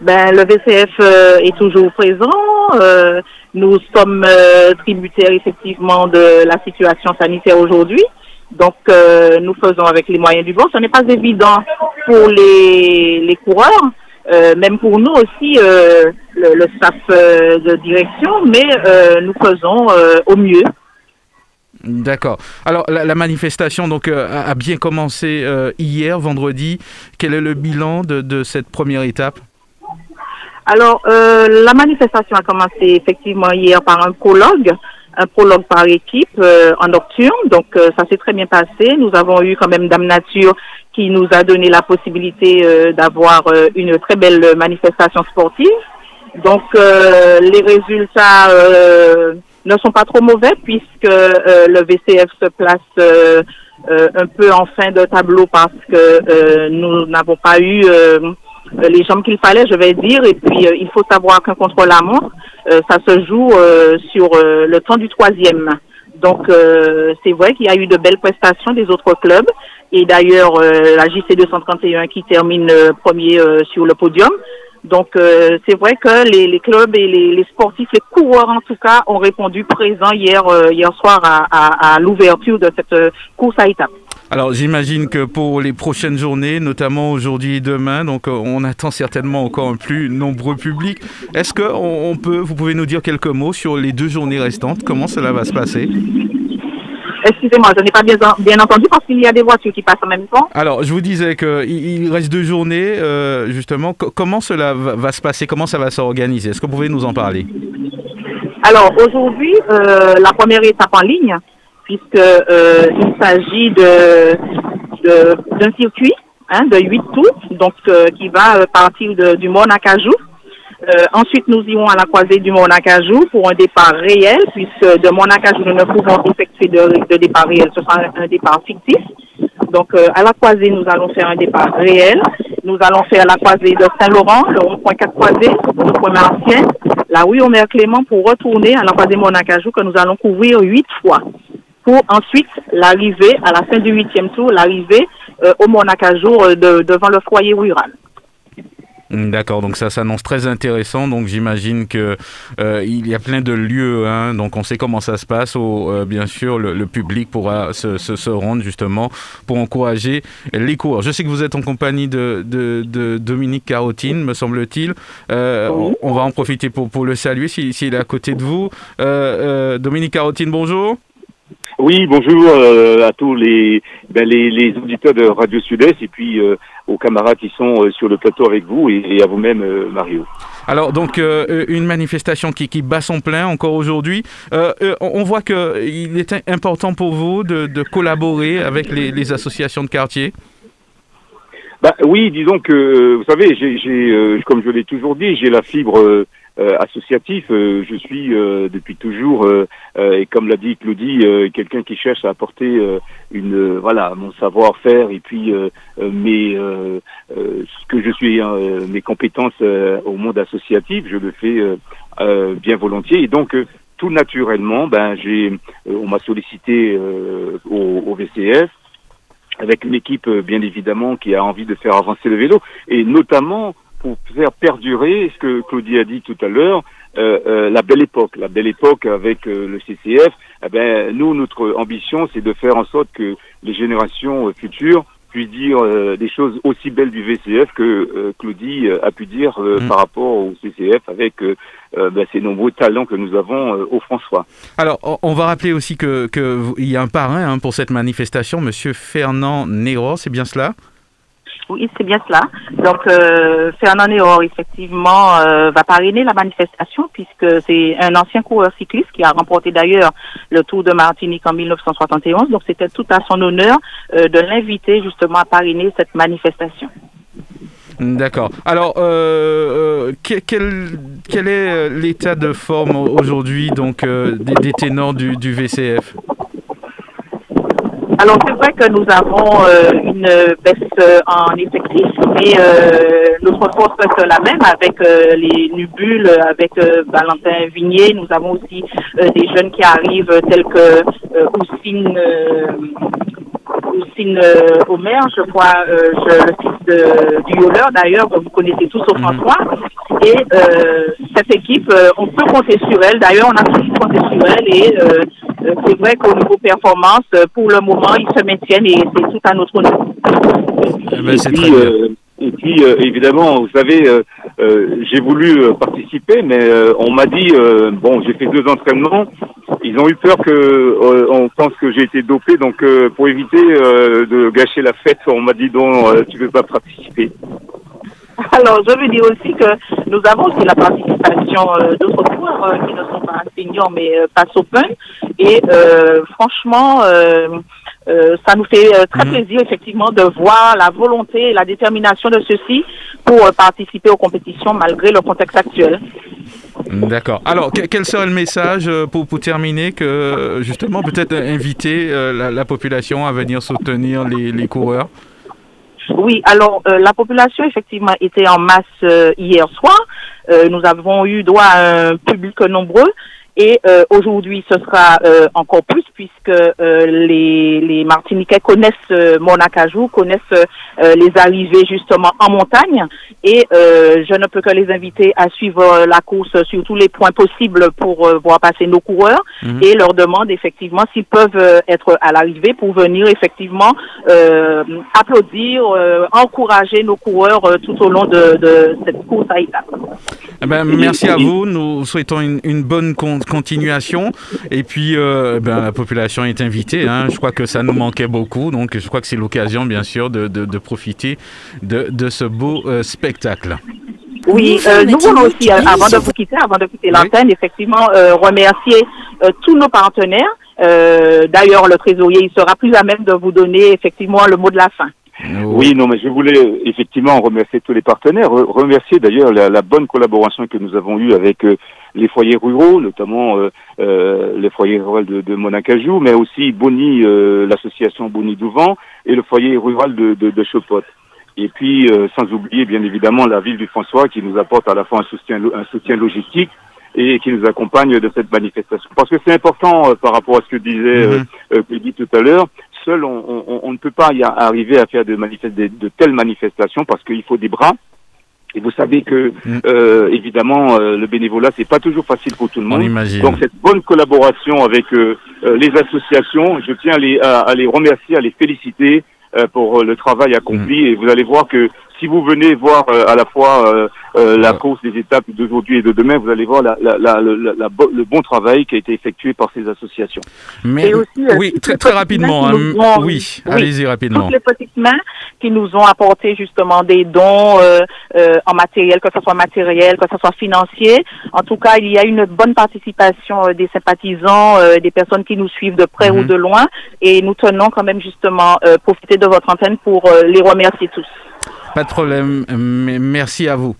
Ben, le VCF est toujours présent. Nous sommes tributaires effectivement de la situation sanitaire aujourd'hui. Donc, nous faisons avec les moyens du bord. Ce n'est pas évident pour les, les coureurs, euh, même pour nous aussi, euh, le, le staff euh, de direction, mais nous faisons au mieux. D'accord. Alors, la, la manifestation donc, a, a bien commencé hier, vendredi. Quel est le bilan de, de cette première étape? Alors, la manifestation a commencé effectivement hier par un prologue, un prologue par équipe euh, en nocturne. Donc, euh, ça s'est très bien passé. Nous avons eu quand même Dame Nature qui nous a donné la possibilité euh, d'avoir euh, une très belle manifestation sportive. Donc, euh, les résultats euh, ne sont pas trop mauvais puisque le VCF se place un peu en fin de tableau parce que nous n'avons pas eu les jambes qu'il fallait, je vais dire. Et puis, il faut savoir qu'un contre-la-montre, euh, ça se joue euh, sur euh, le temps du troisième. Donc, euh, c'est vrai qu'il y a eu de belles prestations des autres clubs. Et d'ailleurs, euh, la JC 231 qui termine euh, premier euh, sur le podium. Donc, euh, c'est vrai que les, les clubs et les, les sportifs, les coureurs en tout cas, ont répondu présent hier, euh, hier soir à, à, à l'ouverture de cette euh, course à étapes. Alors j'imagine que pour les prochaines journées, notamment aujourd'hui et demain, donc on attend certainement encore un plus nombreux public. Est-ce que on peut, vous pouvez nous dire quelques mots sur les deux journées restantes? Comment cela va se passer? Excusez-moi, je n'ai pas bien, bien entendu parce qu'il y a des voitures qui passent en même temps. Alors, je vous disais qu'il il reste deux journées, euh, justement. comment cela va, se passer? Comment ça va s'organiser? Est-ce que vous pouvez nous en parler? Alors, aujourd'hui, euh, la première étape en ligne, puisque euh, il s'agit de, d'un circuit hein, de 8 tours, donc qui va partir de, du Mont euh, ensuite, nous irons à la croisée du Monacajou pour un départ réel, puisque de Monacajou, nous ne pouvons effectuer de, départ réel, ce sera un départ fictif. Donc, euh, à la croisée, nous allons faire un départ réel. Nous allons faire la croisée de Saint-Laurent, le rond-point 4 croisés, le point Martien, la rue Omer Clément pour retourner à la croisée Monacajou que nous allons couvrir huit fois. Pour ensuite l'arrivée, à la fin du huitième tour, l'arrivée euh, au Monacajou devant le foyer rural. Mm, d'accord, donc ça s'annonce très intéressant. Donc j'imagine que euh, il y a plein de lieux. Hein, donc on sait comment ça se passe. Où, euh, bien sûr, le, public pourra se, se, rendre justement pour encourager les cours. Je sais que vous êtes en compagnie de, de, Dominique Carotine, me semble-t-il. Euh, on, va en profiter pour, pour le saluer s'il est à côté de vous. Dominique Carotine, bonjour. Oui, bonjour euh, à tous les, ben, les, les auditeurs de Radio Sud-Est et puis euh, aux camarades qui sont euh, sur le plateau avec vous et, à vous-même, Mario. Alors donc une manifestation qui, qui bat son plein encore aujourd'hui. on voit qu'il est important pour vous de, de collaborer avec les, les, associations de quartier. Bah oui, disons que vous savez, j'ai, comme je l'ai toujours dit, j'ai la fibre euh, associatif. Euh, je suis euh, depuis toujours, et comme l'a dit Claudie, quelqu'un qui cherche à apporter une voilà mon savoir-faire et puis mes ce que je suis mes compétences au monde associatif, je le fais bien volontiers. Et donc tout naturellement, ben j'ai on m'a sollicité au, au VCF avec une équipe bien évidemment qui a envie de faire avancer le vélo et notamment pour faire perdurer ce que Claudie a dit tout à l'heure, euh, euh, la belle époque, la belle époque avec euh, le CCF. Eh ben, nous, notre ambition, c'est de faire en sorte que les générations futures puissent dire des choses aussi belles du VCF que Claudie a pu dire mm. par rapport au CCF avec ben, ces nombreux talents que nous avons au François. Alors, on va rappeler aussi que qu'il y a un parrain hein, pour cette manifestation, Monsieur Fernand Néro, c'est bien cela? Oui, c'est bien cela. Donc, euh, Fernand Néor, effectivement, euh, va parrainer la manifestation puisque c'est un ancien coureur cycliste qui a remporté d'ailleurs le Tour de Martinique en 1971. Donc, c'était tout à son honneur euh, de l'inviter justement à parrainer cette manifestation. D'accord. Alors, euh, quel, quel, est l'état de forme aujourd'hui donc des, des, ténors du, du VCF alors c'est vrai que nous avons euh, une baisse euh, en effectif, mais euh, notre force reste la même avec les nubules, avec Valentin Vignier. Nous avons aussi des jeunes qui arrivent tels que Oussine Oussine Omer, je crois, le fils de, du Yoler d'ailleurs, que vous connaissez tous au mhm. François. Et cette équipe, on peut compter sur elle. D'ailleurs, on a toujours compté sur elle et euh, c'est vrai qu'au niveau performance, euh, pour le moment, ils se maintiennent et c'est tout à notre niveau. Eh ben, et, puis, euh, et puis, évidemment, vous savez, j'ai voulu participer, mais on m'a dit, bon, j'ai fait deux entraînements. Ils ont eu peur que on pense que j'ai été dopé, donc pour éviter de gâcher la fête, on m'a dit non, tu ne veux pas participer. Alors, je veux dire aussi que nous avons aussi la participation euh, d'autres joueurs euh, qui ne sont pas enseignants, mais euh, pas open. Et franchement, ça nous fait très mhm. plaisir, effectivement, de voir la volonté et la détermination de ceux-ci pour participer aux compétitions malgré le contexte actuel. D'accord. Alors, quel serait le message pour, pour terminer que, justement, peut-être inviter la, population à venir soutenir les, les coureurs? Oui, alors euh, la population effectivement était en masse euh, hier soir. Euh, nous avons eu droit à un public nombreux Et euh, aujourd'hui, ce sera euh, encore plus puisque euh, les, les Martiniquais connaissent Monacajou, connaissent les arrivées justement en montagne. Et je ne peux que les inviter à suivre la course sur tous les points possibles pour voir passer nos coureurs mhm. et leur demande effectivement s'ils peuvent être à l'arrivée pour venir effectivement applaudir, encourager nos coureurs tout au long de, de cette course à étapes. Eh ben, merci à vous. Nous souhaitons une, une bonne continuation. Et puis, euh, ben, la population est invitée. Hein. Je crois que ça nous manquait beaucoup. Donc, je crois que c'est l'occasion, bien sûr, de, de, profiter de, de, ce beau euh, spectacle. Oui, euh, nous voulons aussi, avant de vous quitter, avant de quitter l'antenne, effectivement, remercier tous nos partenaires. D'ailleurs, le trésorier, il sera plus à même de vous donner effectivement le mot de la fin. Oui, non, mais je voulais effectivement remercier tous les partenaires, remercier d'ailleurs la, bonne collaboration que nous avons eue avec euh, les foyers ruraux, notamment euh, euh, les foyers ruraux de, de Monacajou, mais aussi Boni, l'association Boni Douvent et le foyer rural de, de, de Chopot. Et puis, sans oublier bien évidemment la ville du François qui nous apporte à la fois un soutien, un soutien logistique et qui nous accompagne de cette manifestation. Parce que c'est important par rapport à ce que disait mm dit tout à l'heure, seul, on, ne peut pas y arriver à faire de, de, telles manifestations parce qu'il faut des bras. Et vous savez que, mm. euh, évidemment, euh, le bénévolat, c'est pas toujours facile pour tout le monde. Donc, cette bonne collaboration avec euh, les associations, je tiens à les, à, les remercier, à les féliciter pour le travail accompli. Mm. Et vous allez voir que si vous venez voir à la fois euh, la course des étapes d'aujourd'hui et de demain, vous allez voir la, la, la, le bon travail qui a été effectué par ces associations. Mais aussi, euh, oui, très, très rapidement. Hein. oui, allez-y rapidement. Toutes les petites mains qui nous ont apporté justement des dons euh, en matériel, que ce soit matériel, que ce soit financier. En tout cas, il y a une bonne participation des sympathisants, des personnes qui nous suivent de près ou mhm. de loin, et nous tenons quand même justement profiter de votre antenne pour les remercier tous. Pas de problème, merci à vous.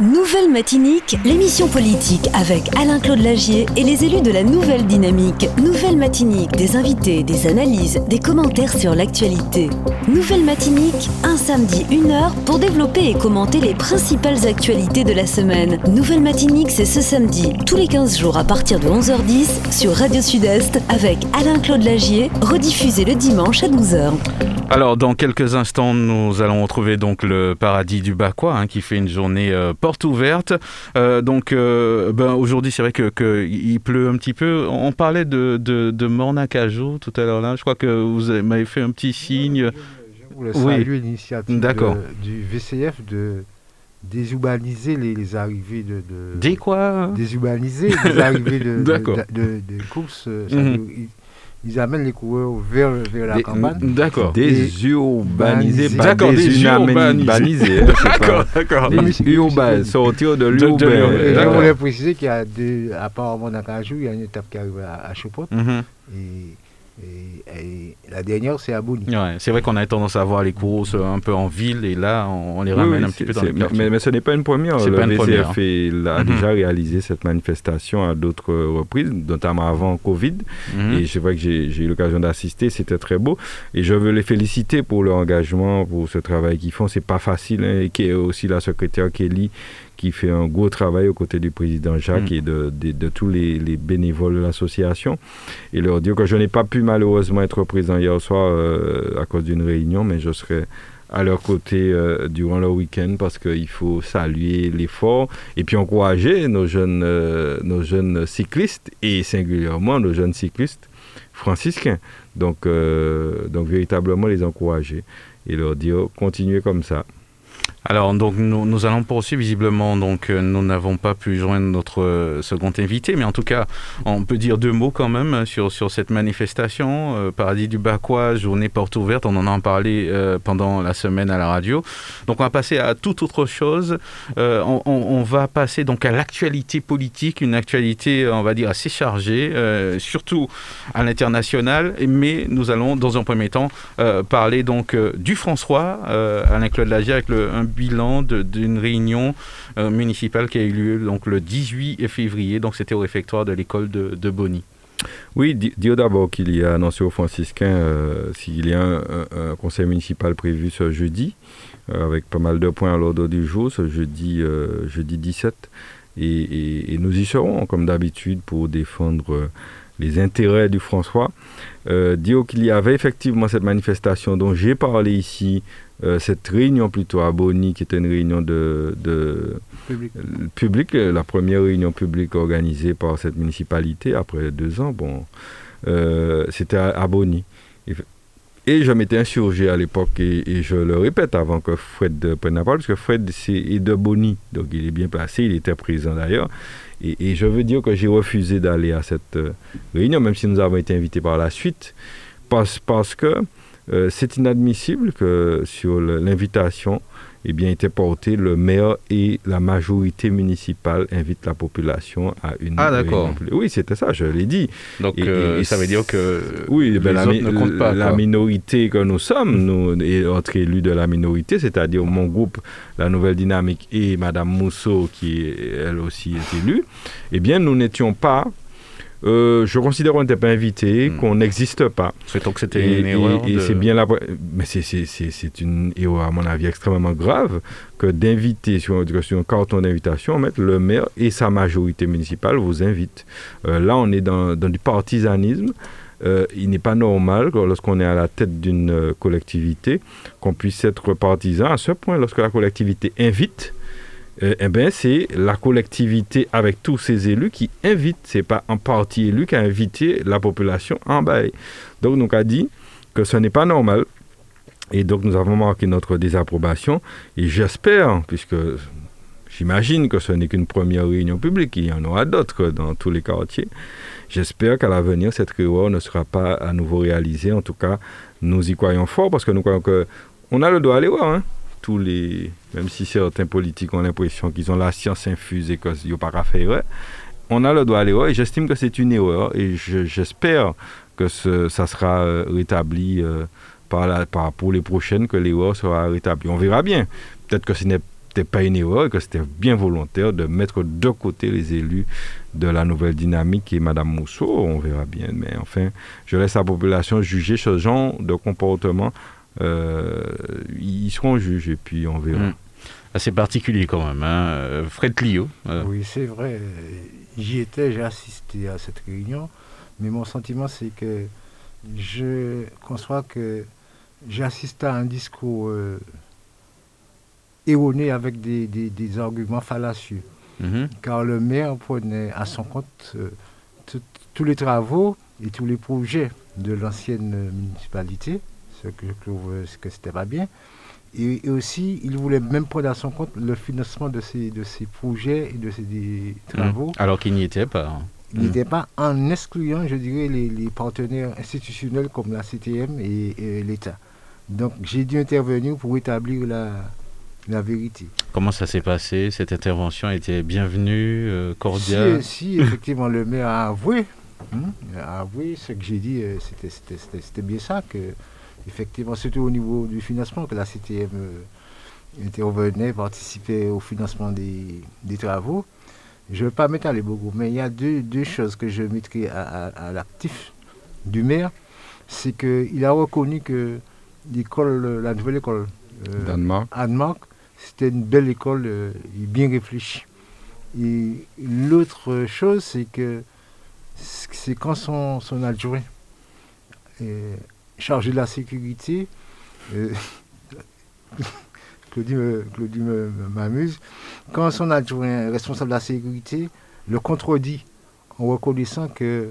Nouvelle Matinique, l'émission politique avec Alain-Claude Lagier et les élus de la Nouvelle Dynamique. Nouvelle Matinique, des invités, des analyses, des commentaires sur l'actualité. Nouvelle Matinique, un samedi, une heure pour développer et commenter les principales actualités de la semaine. Nouvelle Matinique, c'est ce samedi, tous les 15 jours à partir de 11h10 sur Radio Sud-Est avec Alain-Claude Lagier, rediffusé le dimanche à 12h. Alors, dans quelques instants, nous allons retrouver donc le paradis du Baquois hein, qui fait une journée euh, porte ouverte. Euh, donc, euh, ben, aujourd'hui, c'est vrai qu'il que pleut un petit peu. On parlait de, de, de Mornacajou tout à l'heure là. Je crois que vous m'avez fait un petit signe. Je, voulais saluer l'initiative du VCF de désurbaniser les, arrivées de, de, Des quoi? Désurbaniser les arrivées de, de, de, courses. Ils amènent les coureurs vers, vers la campagne. D'accord. Désurbanisé, pas D'accord, désurbanisé. D'accord, d'accord. Urbain, sortir de l'urbain. Je voulais préciser qu'il y a deux, apparemment dans Cajou, il y a une étape qui arrive à, à Chopot. Mm Et et, la dernière, c'est à Bouni. c'est vrai qu'on a tendance à voir les courses un peu en ville et là, on, les ramène un petit peu dans les mais, mais, ce n'est pas une première. Le pas VCF a mhm. déjà réalisé cette manifestation à d'autres reprises, notamment avant Covid. Mhm. Et c'est vrai que j'ai eu l'occasion d'assister, c'était très beau. Et je veux les féliciter pour leur engagement, pour ce travail qu'ils font. C'est pas facile. Hein, et qui est aussi la secrétaire Kelly qui fait un gros travail aux côtés du président Jacques mm. et de, de, tous les, les, bénévoles de l'association. Et leur dire que je n'ai pas pu malheureusement être présent hier soir euh, à cause d'une réunion, mais je serai à leur côté euh, durant le week-end parce qu'il faut saluer l'effort et puis encourager nos jeunes, euh, nos jeunes cyclistes et singulièrement nos jeunes cyclistes franciscains. Donc, donc véritablement les encourager et leur dire continuez comme ça. Alors donc nous, nous, allons poursuivre visiblement donc euh, nous n'avons pas pu joindre notre euh, second invité mais en tout cas on peut dire deux mots quand même sur, sur cette manifestation euh, Paradis du Bacois journée porte ouverte on en a parlé pendant la semaine à la radio. Donc on va passer à toute autre chose. On, on, va passer donc à l'actualité politique une actualité on va dire assez chargée surtout à l'international mais nous allons dans un premier temps parler donc du François Alain Claude Lagier avec le bilan d'une réunion euh, municipale qui a eu lieu donc, le 18 février. Donc, c'était au réfectoire de l'école de, de Bonny. Oui, dire d'abord qu'il y a annoncé aux franciscains euh, s'il y a un, conseil municipal prévu ce jeudi, euh, avec pas mal de points à l'ordre du jour, ce jeudi, jeudi 17. Et, nous y serons, comme d'habitude, pour défendre les intérêts du François. Euh, dire qu'il y avait effectivement cette manifestation dont j'ai parlé ici, cette réunion plutôt à Bonny, qui était une réunion de, de public. la première réunion publique organisée par cette municipalité après deux ans. Bon, c'était à, à Bonny. Et je m'étais insurgé à l'époque, et, je le répète avant que Fred prenne la parole, parce que Fred est de Bonny, donc il est bien placé, il était présent d'ailleurs. Et, je veux dire que j'ai refusé d'aller à cette euh, réunion, même si nous avons été invités par la suite, parce, parce que euh, c'est inadmissible que sur l'invitation, eh bien, était porté le maire et la majorité municipale invitent la population à une. Ah, d'accord. Oui, c'était ça, je l'ai dit. Donc, euh, ça veut dire que. Oui, ben, la, ne pas, la minorité que nous sommes, nous, et autres élus de la minorité, c'est-à-dire mon groupe, la Nouvelle Dynamique, et Madame Mousseau, qui elle aussi est élue, eh bien, nous n'étions pas euh, je considère qu'on n'était pas invité, hmm. qu'on n'existe pas. C'est donc c'était une erreur. Et, c'est bien la... Mais c'est une erreur, à mon avis, extrêmement grave que d'inviter sur, sur, un carton d'invitation, mettre le maire et sa majorité municipale vous invitent. Euh, là, on est dans, dans du partisanisme. Euh, il n'est pas normal lorsqu'on est à la tête d'une collectivité qu'on puisse être partisan à ce point lorsque la collectivité invite euh, eh ben, c'est la collectivité avec tous ses élus qui invite, c'est pas un parti élu qui a invité la population en bail. Donc, nous a dit que ce n'est pas normal. Et donc, nous avons marqué notre désapprobation. Et j'espère, puisque j'imagine que ce n'est qu'une première réunion publique, il y en aura d'autres dans tous les quartiers. J'espère qu'à l'avenir, cette réunion ne sera pas à nouveau réalisée. En tout cas, nous y croyons fort parce que nous croyons qu'on a le droit à voir. Hein tous les, même si certains politiques ont l'impression qu'ils ont la science infuse et qu'ils n'ont pas à faire, on a le droit à l'erreur et j'estime que c'est une erreur et j'espère que ça sera euh, rétabli euh, pour les prochaines, que l'erreur sera rétablie. On verra bien. Peut-être que ce n'était pas une erreur et que c'était bien volontaire de mettre de côté les élus de la nouvelle dynamique et Mme Mousseau, on verra bien. Mais enfin, je laisse la population juger ce genre de comportement ils seront juges et puis on verra. Hmm. Assez particulier quand même. Hein. Euh, Fred Clio. Euh. Oui, c'est vrai. J'y étais, j'ai assisté à cette réunion, mais mon sentiment c'est que je conçois que j'assiste à un discours erroné avec des, des, arguments fallacieux. Mhm. Car le maire prenait à son compte tous les travaux et tous les projets de l'ancienne municipalité ce que je trouve que c'était pas bien. Et, aussi, il voulait même prendre à son compte le financement de ces, de ces projets et de ces travaux. Mmh. Alors qu'il n'y était pas. Il n'était pas en excluant, je dirais, les, partenaires institutionnels comme la CTM et, l'État. Donc j'ai dû intervenir pour établir la, la vérité. Comment ça s'est passé? Cette intervention était bienvenue, euh, cordiale? Si, si, effectivement, le maire a avoué. Hein, a avoué ce que j'ai dit, euh, c'était bien ça, que effectivement, surtout au niveau du financement, que la CTM euh, intervenait, participait au financement des, travaux. Je ne vais pas m'étaler beaucoup, mais il y a deux, choses que je mettrai à, l'actif du maire. C'est qu'il a reconnu que l'école, la nouvelle école euh, c'était une belle école euh, bien réfléchie. Et l'autre chose, c'est que c'est quand son, son adjoint chargé de la sécurité. Euh, Claudie m'amuse. Quand son adjoint responsable de la sécurité le contredit en reconnaissant que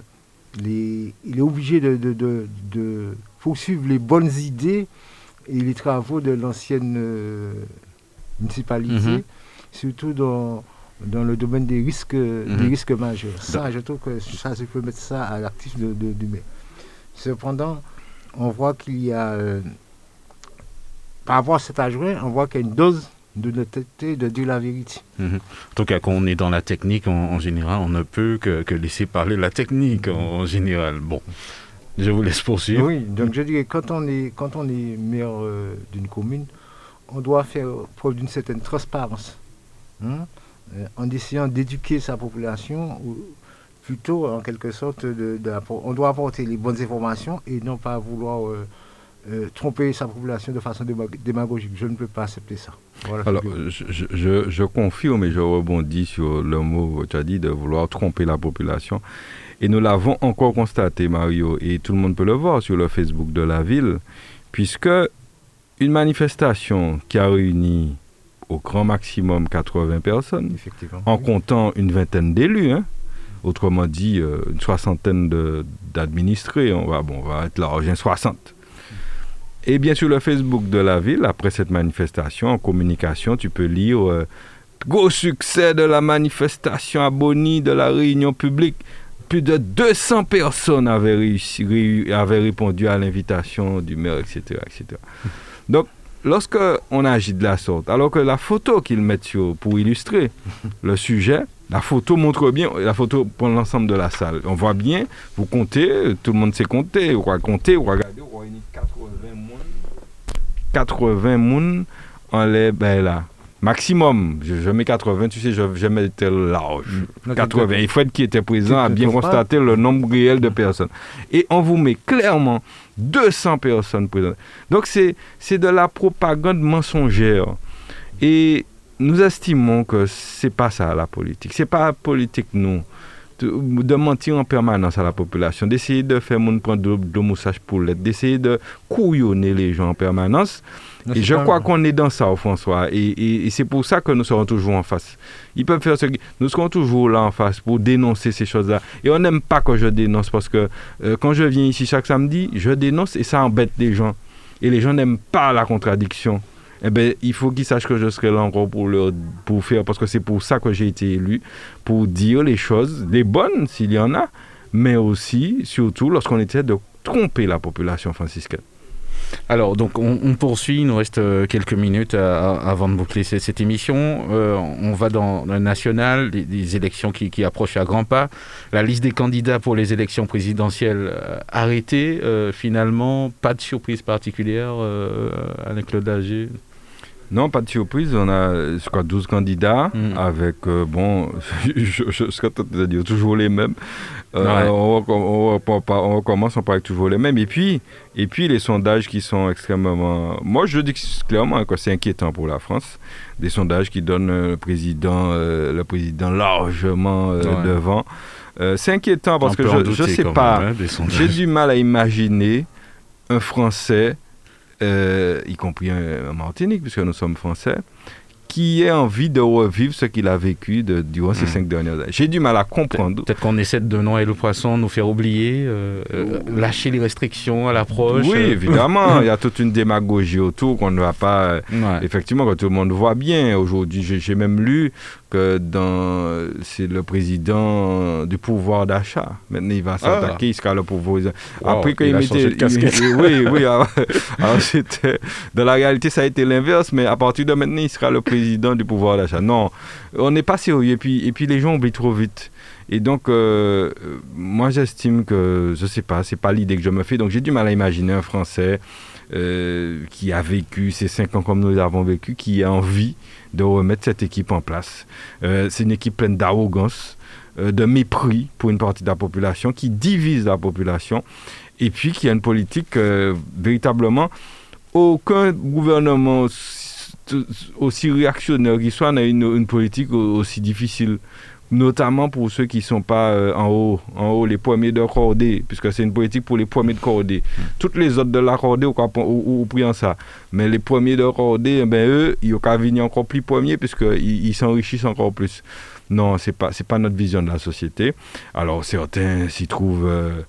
il est obligé de, poursuivre les bonnes idées et les travaux de l'ancienne euh, municipalité, mhm. surtout dans, dans le domaine des risques, des mhm. risques majeurs. Ça, je trouve que ça, je peux mettre ça à l'actif du maire. Cependant, on voit qu'il y a, euh, par rapport à cet adjoint, on voit qu'il y a une dose de honnêteté de dire la vérité. Mhm. En tout cas, quand on est dans la technique, en, général, on ne peut que, laisser parler la technique en, général. Bon, je vous laisse poursuivre. Oui, donc je dirais, quand on est, quand on est maire euh, d'une commune, on doit faire preuve d'une certaine transparence. Hein, euh, en essayant d'éduquer sa population plutôt en quelque sorte de, on doit apporter les bonnes informations et non pas vouloir euh, tromper sa population de façon démagogique. Je ne peux pas accepter ça. Alors, je, je, confirme et je rebondis sur le mot que tu as dit de vouloir tromper la population. Et nous l'avons encore constaté, Mario, et tout le monde peut le voir sur le Facebook de la ville, puisque une manifestation qui a réuni au grand maximum 80 personnes, en comptant une vingtaine d'élus, hein, autrement dit euh, une soixantaine d'administrés, on va, bon, on va être large, 60. Et bien sûr, le Facebook de la ville, après cette manifestation, en communication, tu peux lire euh, Gros succès de la manifestation à Bonny de la réunion publique plus de 200 personnes avaient, réussi, avaient répondu à l'invitation du maire, etc., etc. Donc, lorsque on agit de la sorte, alors que la photo qu'ils mettent sur, pour illustrer le sujet, la photo montre bien, la photo pour l'ensemble de la salle. On voit bien, vous comptez, tout le monde sait compter, vous compter, vous regardez, vous voyez 80 moun, 80 moun en les, ben là, Maximum, je, mets 80, tu sais, je, je tel large. 80. Mm. Il faut être qui était présent à bien constater le nombre réel de personnes. Et on vous met clairement 200 personnes présentes. Donc c'est de la propagande mensongère. Et nous estimons que c'est pas ça la politique. C'est pas politique, nous de, mentir en permanence à la population, d'essayer de faire mon prendre de, de moussage pour l'aide, d'essayer de couillonner les gens en permanence. et je crois qu'on est dans ça, François. Et, et, c'est pour ça que nous serons toujours en face. Ils peuvent faire ce Nous serons toujours là en face pour dénoncer ces choses-là. Et on n'aime pas que je dénonce parce que euh, quand je viens ici chaque samedi, je dénonce et ça embête les gens. Et les gens n'aiment pas la contradiction eh ben, il faut qu'ils sachent que je serai là encore pour, leur, pour faire, parce que c'est pour ça que j'ai été élu, pour dire les choses, les bonnes s'il y en a, mais aussi, surtout, lorsqu'on essaie de tromper la population franciscaine. Alors, donc, on, poursuit. Il nous reste euh, quelques minutes avant de boucler cette, émission. Euh, on va dans le national, des, élections qui, approchent à grands pas. La liste des candidats pour les élections présidentielles euh, arrêtée. finalement, pas de surprise particulière, avec Claude Dager non, pas de surprise. On a, je crois, 12 candidats mm. avec, euh, bon, je, je, serais de dire toujours les mêmes. Euh, on, on, on, commence avec toujours les mêmes. Et puis, et puis, les sondages qui sont extrêmement. Moi, je dis clairement que c'est inquiétant pour la France. Des sondages qui donnent le président, euh, le président largement devant. c'est inquiétant parce que je ne sais pas. Hein, j'ai du mal à imaginer un Français euh, y compris en Martinique, puisque nous sommes français, qui ait envie de revivre ce qu'il a vécu de, durant ces hmm. cinq dernières années. J'ai du mal à comprendre. Peut-être qu'on essaie de noyer le poisson, nous faire oublier, euh, euh, lâcher les restrictions à l'approche. Oui, évidemment. il y a toute une démagogie autour qu'on ne va pas. Effectivement, que tout le monde voit bien. Aujourd'hui, j'ai même lu que dans c'est le président du pouvoir d'achat. Maintenant, il va ah. s'attaquer, il sera le pouvoir. Après qu'il mettait, oui, oui. Alors, c'était dans la réalité, ça a été l'inverse, mais à partir de maintenant, il sera le président du pouvoir d'achat. Non, on n'est pas sérieux. Et puis, et puis, les gens oublient trop vite. Et donc, euh, moi, j'estime que, je sais pas, c'est pas l'idée que je me fais. Donc, j'ai du mal à imaginer un Français euh, qui a vécu ces cinq ans comme nous avons vécu, qui a envie de remettre cette équipe en place. Euh, c'est une équipe pleine d'arrogance, euh, de mépris pour une partie de la population, qui divise la population, et puis qui a une politique euh, véritablement... Aucun gouvernement aussi réactionnaire qu'il soit n'a une, une politique aussi difficile notamment pour ceux qui ne sont pas euh, en haut, en haut, les premiers de cordée, puisque c'est une politique pour les premiers de cordée. Hmm. Toutes les autres de la cordée, ou, ou, ça. Mais les premiers de cordée, eh ben, eux, ils ont qu'à venir encore plus premiers, puisqu'ils ils s'enrichissent encore plus. Non, ce n'est pas, pas notre vision de la société. Alors, certains s'y trouvent... Euh,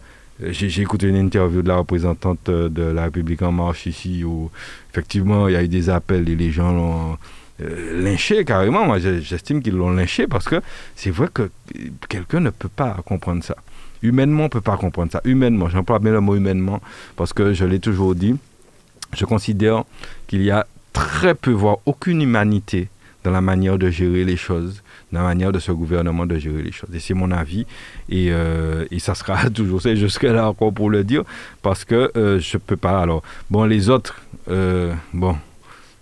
j'ai écouté une interview de la représentante de la République en marche ici, où effectivement, il y a eu des appels et les gens l'ont euh, lynché carrément. Moi, j'estime qu'ils l'ont lynché parce que c'est vrai que quelqu'un ne peut pas comprendre ça. Humainement, on ne peut pas comprendre ça. Humainement, j'emploie bien le mot humainement parce que je l'ai toujours dit. Je considère qu'il y a très peu, voire aucune humanité dans la manière de gérer les choses, dans la manière de ce gouvernement de gérer les choses. Et c'est mon avis. Et, euh, et ça sera toujours ça. Je serai là encore pour le dire parce que euh, je ne peux pas. Alors, bon, les autres, bon,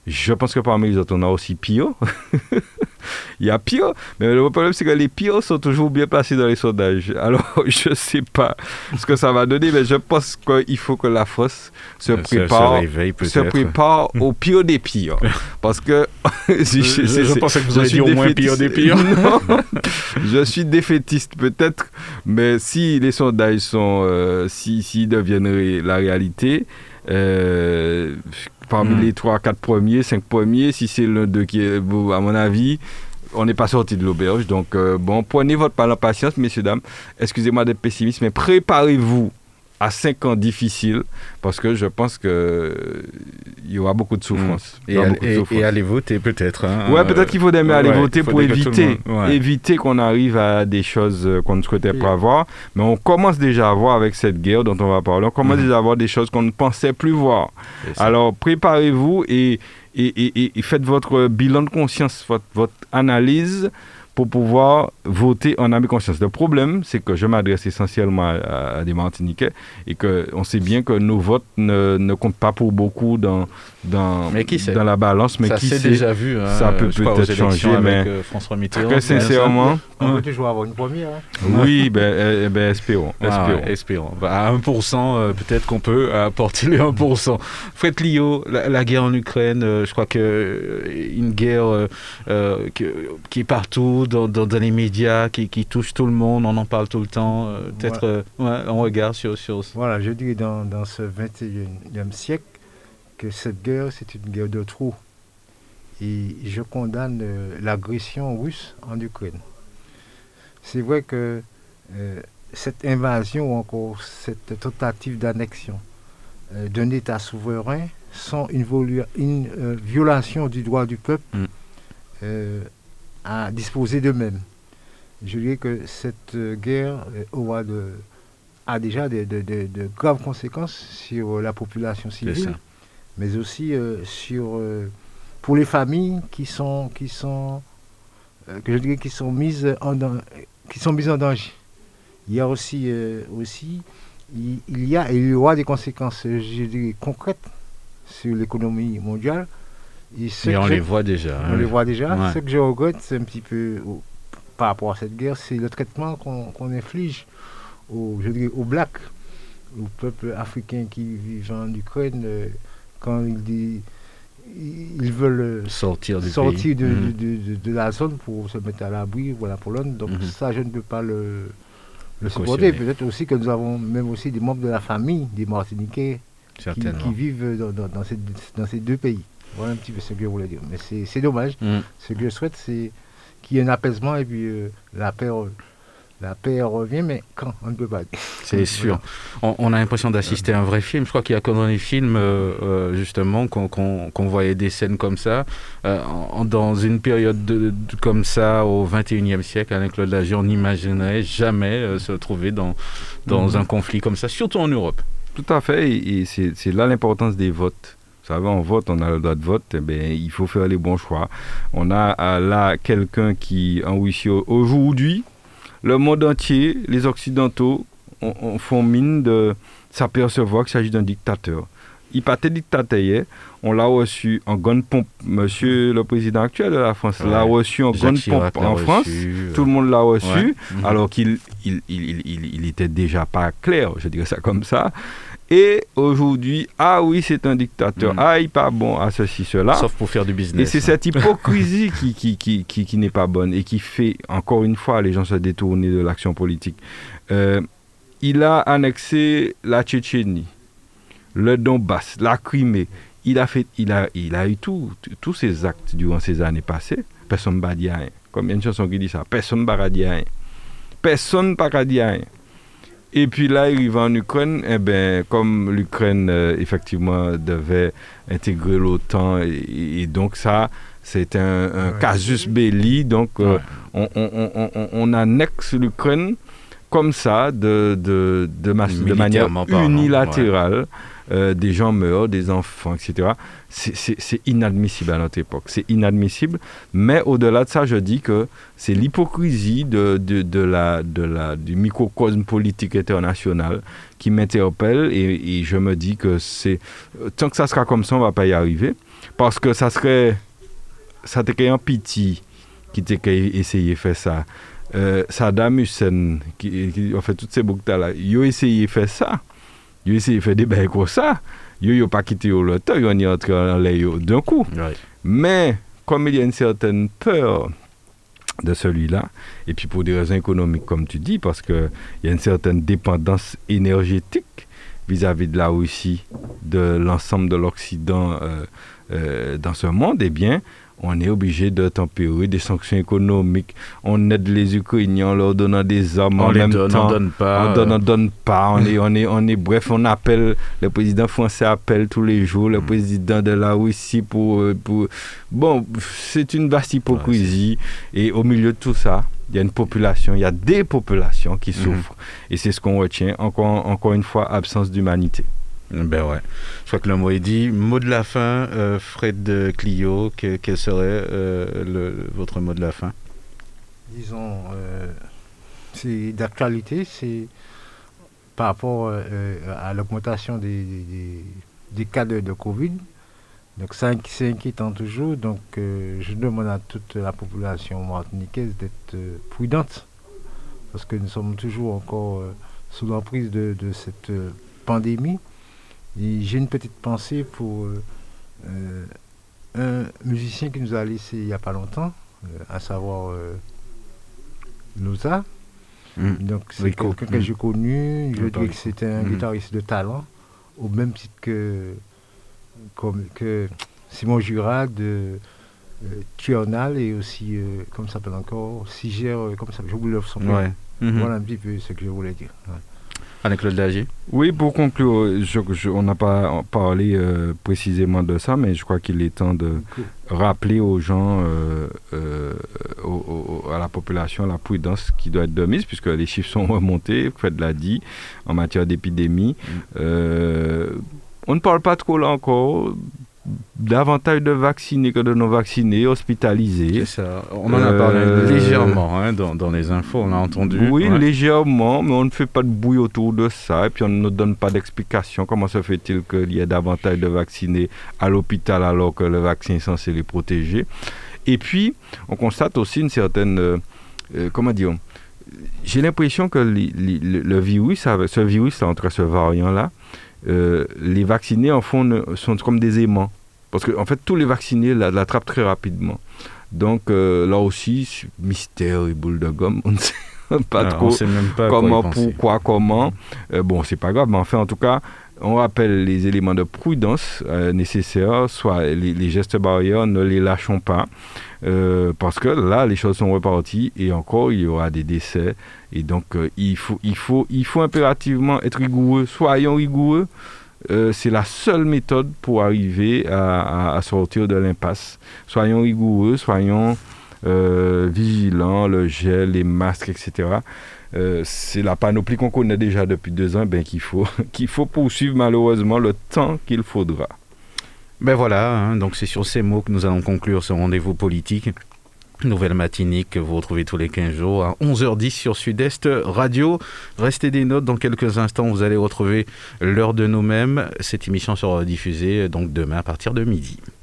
je pense que parmi les autres, on a aussi Pio. il y a pire. Mais le problème, c'est que les pires sont toujours bien placés dans les sondages. Alors, je ne sais pas ce que ça va donner, mais je pense qu'il faut que la France se prépare, se, prépare au pire des pires. Parce que je, je, pensais que vous avez dit au moins pire des pires. je suis défaitiste peut-être, mais si les sondages sont, euh, si, si deviennent la réalité, euh, parmi hmm. les 3, 4 premiers, 5 premiers, si c'est l'un d'eux qui est, à mon avis, on n'est pas sorti de l'auberge. Donc, euh, bon, prenez votre part patience, messieurs, dames. Excusez-moi d'être pessimiste, mais préparez-vous à 5 ans difficiles parce que je pense que il y aura beaucoup de souffrance. Et, aller voter peut-être. Hein, ouais, peut-être qu'il faut aimer aller voter pour éviter, éviter qu'on arrive à des choses euh, qu'on ne souhaitait pas voir. Mais on commence déjà à voir avec cette guerre dont on va parler, on commence mhm. déjà à voir des choses qu'on ne pensait plus voir. Alors préparez-vous et, et, faites votre bilan de conscience, votre, votre analyse pour pouvoir voter en âme conscience. Le problème, c'est que je m'adresse essentiellement à, des Martiniquais et qu'on sait bien que nos votes ne, ne comptent pas pour beaucoup dans, dans, dans la balance. Mais ça qui s'est déjà vu. Hein, ça peut peut-être changer. Mais euh, François Mitterrand. Très sincèrement. On peut toujours avoir une première. Hein. Oui, ben, eh, eh ben, espérons. espérons. Bah, à 1%, euh, peut-être qu'on peut apporter les 1%. Fred Lio, la, guerre en Ukraine, euh, je crois que une guerre qui, est partout, dans, dans, les médias, qui, qui, touche tout le monde, on en parle tout le temps. peut-être on regarde sur, sur... Voilà, je dis dans, dans ce 21e siècle, que cette guerre, c'est une guerre de trous. Et je condamne euh, l'agression russe en Ukraine. C'est vrai que euh, cette invasion ou encore cette tentative d'annexion euh, d'un État souverain sont une, une violation du droit du peuple mm. à disposer d'eux-mêmes. Je dirais que cette guerre aura de, a déjà de, de, graves conséquences sur la population civile mais aussi euh, sur euh, pour les familles qui sont qui sont euh, que je dirais qui sont mises en qui sont mises en danger. Il y a aussi aussi il, y a et il y aura des conséquences je dirais, concrètes sur l'économie mondiale. Et, on les voit déjà. On les voit déjà. Ce que je regrette, c'est un petit peu par rapport à cette guerre, c'est le traitement qu'on inflige aux, je dirais, aux blacks, aux peuples africains qui vivent en Ukraine quand ils dit ils veulent sortir, du sortir mhm. de, de, la zone pour se mettre à l'abri pour la Pologne. Donc mhm. ça, je ne peux pas le, le supporter. Peut-être aussi que nous avons même aussi des membres de la famille des Martiniquais qui, vivent dans, dans, ces, dans, ces, deux pays. Voilà un petit peu ce que je voulais dire. Mais c'est dommage. Mhm. Ce que je souhaite, c'est qu'il y ait un apaisement et puis euh, la paix la paix revient, mais quand On ne peut pas. C'est sûr. On, a l'impression d'assister à un vrai film. Je crois qu'il y a que dans les films, euh, euh, justement, qu'on voyait des scènes comme ça. Euh, dans une période de, comme ça, au 21e siècle, Alain-Claude Lagier, on n'imaginerait jamais se trouver dans, dans mhm. un conflit comme ça, surtout en Europe. Tout à fait. Et, c'est là l'importance des votes. Vous savez, on vote, on a le droit de vote, eh bien, il faut faire les bons choix. On a là quelqu'un qui, en Russie, aujourd'hui, le monde entier, les Occidentaux, font mine de s'apercevoir qu'il s'agit d'un dictateur. Il partait dictateur on l'a reçu en grande pompe. Monsieur le président actuel de la France l'a reçu en grande pompe en France. Euh, Tout le monde l'a reçu, mhm. alors qu'il il, il, il, était déjà pas clair, je dirais ça comme ça. Et aujourd'hui, ah oui, c'est un dictateur. Mm. Ah, il pas bon à ceci, cela. Sauf pour faire du business. Et c'est cette hypocrisie qui, qui, qui, qui, qui n'est pas bonne et qui fait, encore une fois, les gens se détourner de l'action politique. Euh, il a annexé la Tchétchénie, le Donbass, la Crimée. Il a, fait, il a, il a eu tous ces actes durant ces années passées. Personne ne va dire rien. Comme il y a une chanson qui dit ça? Personne ne va dire rien. Personne ne va dire rien. Et puis là, va en Ukraine, eh ben, comme l'Ukraine, euh, effectivement, devait intégrer l'OTAN, et, donc ça, c'est un, casus belli. Donc, euh, on, on, on, on, annexe l'Ukraine comme ça, de, de, de, de manière unilatérale. Euh, des gens meurent, des enfants, etc. C'est inadmissible à notre époque. C'est inadmissible. Mais au-delà de ça, je dis que c'est l'hypocrisie de, la, du microcosme politique international qui m'interpelle et, je me dis que c'est tant que ça sera comme ça, on va pas y arriver. Parce que ça serait, ça te un pitié qui t'a essayé de faire ça. Euh, Saddam Hussein, qui, qui a fait toutes ces boucles là, il a essayé de faire ça. Il a essayé de faire des bails comme ça. Il n'a pas quitté le temps, il est entré en l'air d'un coup. Ouais. Mais comme il y a une certaine peur de celui-là, et puis pour des raisons économiques, comme tu dis, parce qu'il y a une certaine dépendance énergétique vis-à-vis de la Russie, de l'ensemble de l'Occident euh, euh, dans ce monde, eh bien, on est obligé de tempérer des sanctions économiques. On aide les Ukrainiens en leur donnant des armes On en même donne, temps. on donne pas. On donne, euh, on donne pas. On est, on est, on est, bref, on appelle, le président français appelle tous les jours Mm. le président de la Russie pour, euh, pour... Bon, c'est une vaste hypocrisie. Et au milieu de tout ça, il y a une population, il y a des populations qui Mhm. souffrent. Et c'est ce qu'on retient. Encore, encore une fois, absence d'humanité. Ben ouais. Je crois que le mot est dit. Mot de la fin, euh, Fred Clio, que- quel serait euh, le, votre mot de la fin? Disons, euh, c'est d'actualité, c'est par rapport euh, à l'augmentation des, des- cas de, Covid. Donc ça, c'est inquiétant toujours. Donc je demande à toute la population martiniquaise d'être prudente parce que nous sommes toujours encore sous l'emprise de, de cette pandémie. J'ai une petite pensée pour euh, euh, un musicien qui nous a laissé il n'y a pas longtemps, euh, à savoir Loza. Mm. Donc c'est quelqu'un que Mm. j'ai connu, je dirais que c'était un Mm. guitariste de talent, au même titre que, comme, que Simon Jura de euh, Tuernal et aussi, euh, comment ça s'appelle encore, Sigère, euh, comment ça j'oublie son nom. Ouais. Voilà un petit peu ce que je voulais dire. ouais. Anne-Claude Lagier Oui, pour conclure, je- je- on n'a pas parlé euh, précisément de ça, mais je crois qu'il est temps de rappeler aux gens, euh, euh, au- au- à la population, la prudence qui doit être de mise, puisque les chiffres sont remontés, Fred l'a dit, en matière d'épidémie. Euh, on ne parle pas trop là encore davantage de vaccinés que de non vaccinés, hospitalisés. C'est ça. On en a parlé Euh, légèrement hein, dans, dans les infos, on l'a entendu. Oui, Ouais. légèrement, mais on ne fait pas de bruit autour de ça et puis on ne nous donne pas d'explication. Comment se fait-il qu'il y ait davantage de vaccinés à l'hôpital alors que le vaccin est censé les protéger? Et puis, on constate aussi une certaine... euh, euh, comment dire J'ai l'impression que li- li- le, virus, ce virus, entre ce variant-là, les vaccinés en font, sont comme des aimants. Parce qu'en en fait, tous les vaccinés la- l'attrapent très rapidement. Donc euh, là aussi, mystère et boule de gomme, on ne sait pas Alors, trop sait même pas quoi comment, pourquoi, comment. Euh, bon, c'est pas grave, mais enfin, en tout cas, on rappelle les éléments de prudence euh, nécessaires, soit les, les gestes barrières, ne les lâchons pas, euh, parce que là, les choses sont reparties et encore, il y aura des décès. Et donc, il, faut, il, faut, il faut impérativement être rigoureux. Soyons rigoureux. Euh, c'est la seule méthode pour arriver à, sortir de l'impasse. Soyons rigoureux, soyons euh, vigilants, le gel, les masques, etc. Euh, c'est la panoplie qu'on connaît déjà depuis deux ans, ben, qu'il faut, faut poursuivre malheureusement le temps qu'il faudra. Ben voilà, hein, donc c'est sur ces mots que nous allons conclure ce rendez-vous politique. Nouvelle matinique que vous retrouvez tous les 15 jours à 11h10 sur Sud-Est Radio. Restez des notes, dans quelques instants vous allez retrouver l'heure de nous-mêmes. Cette émission sera diffusée donc demain à partir de midi.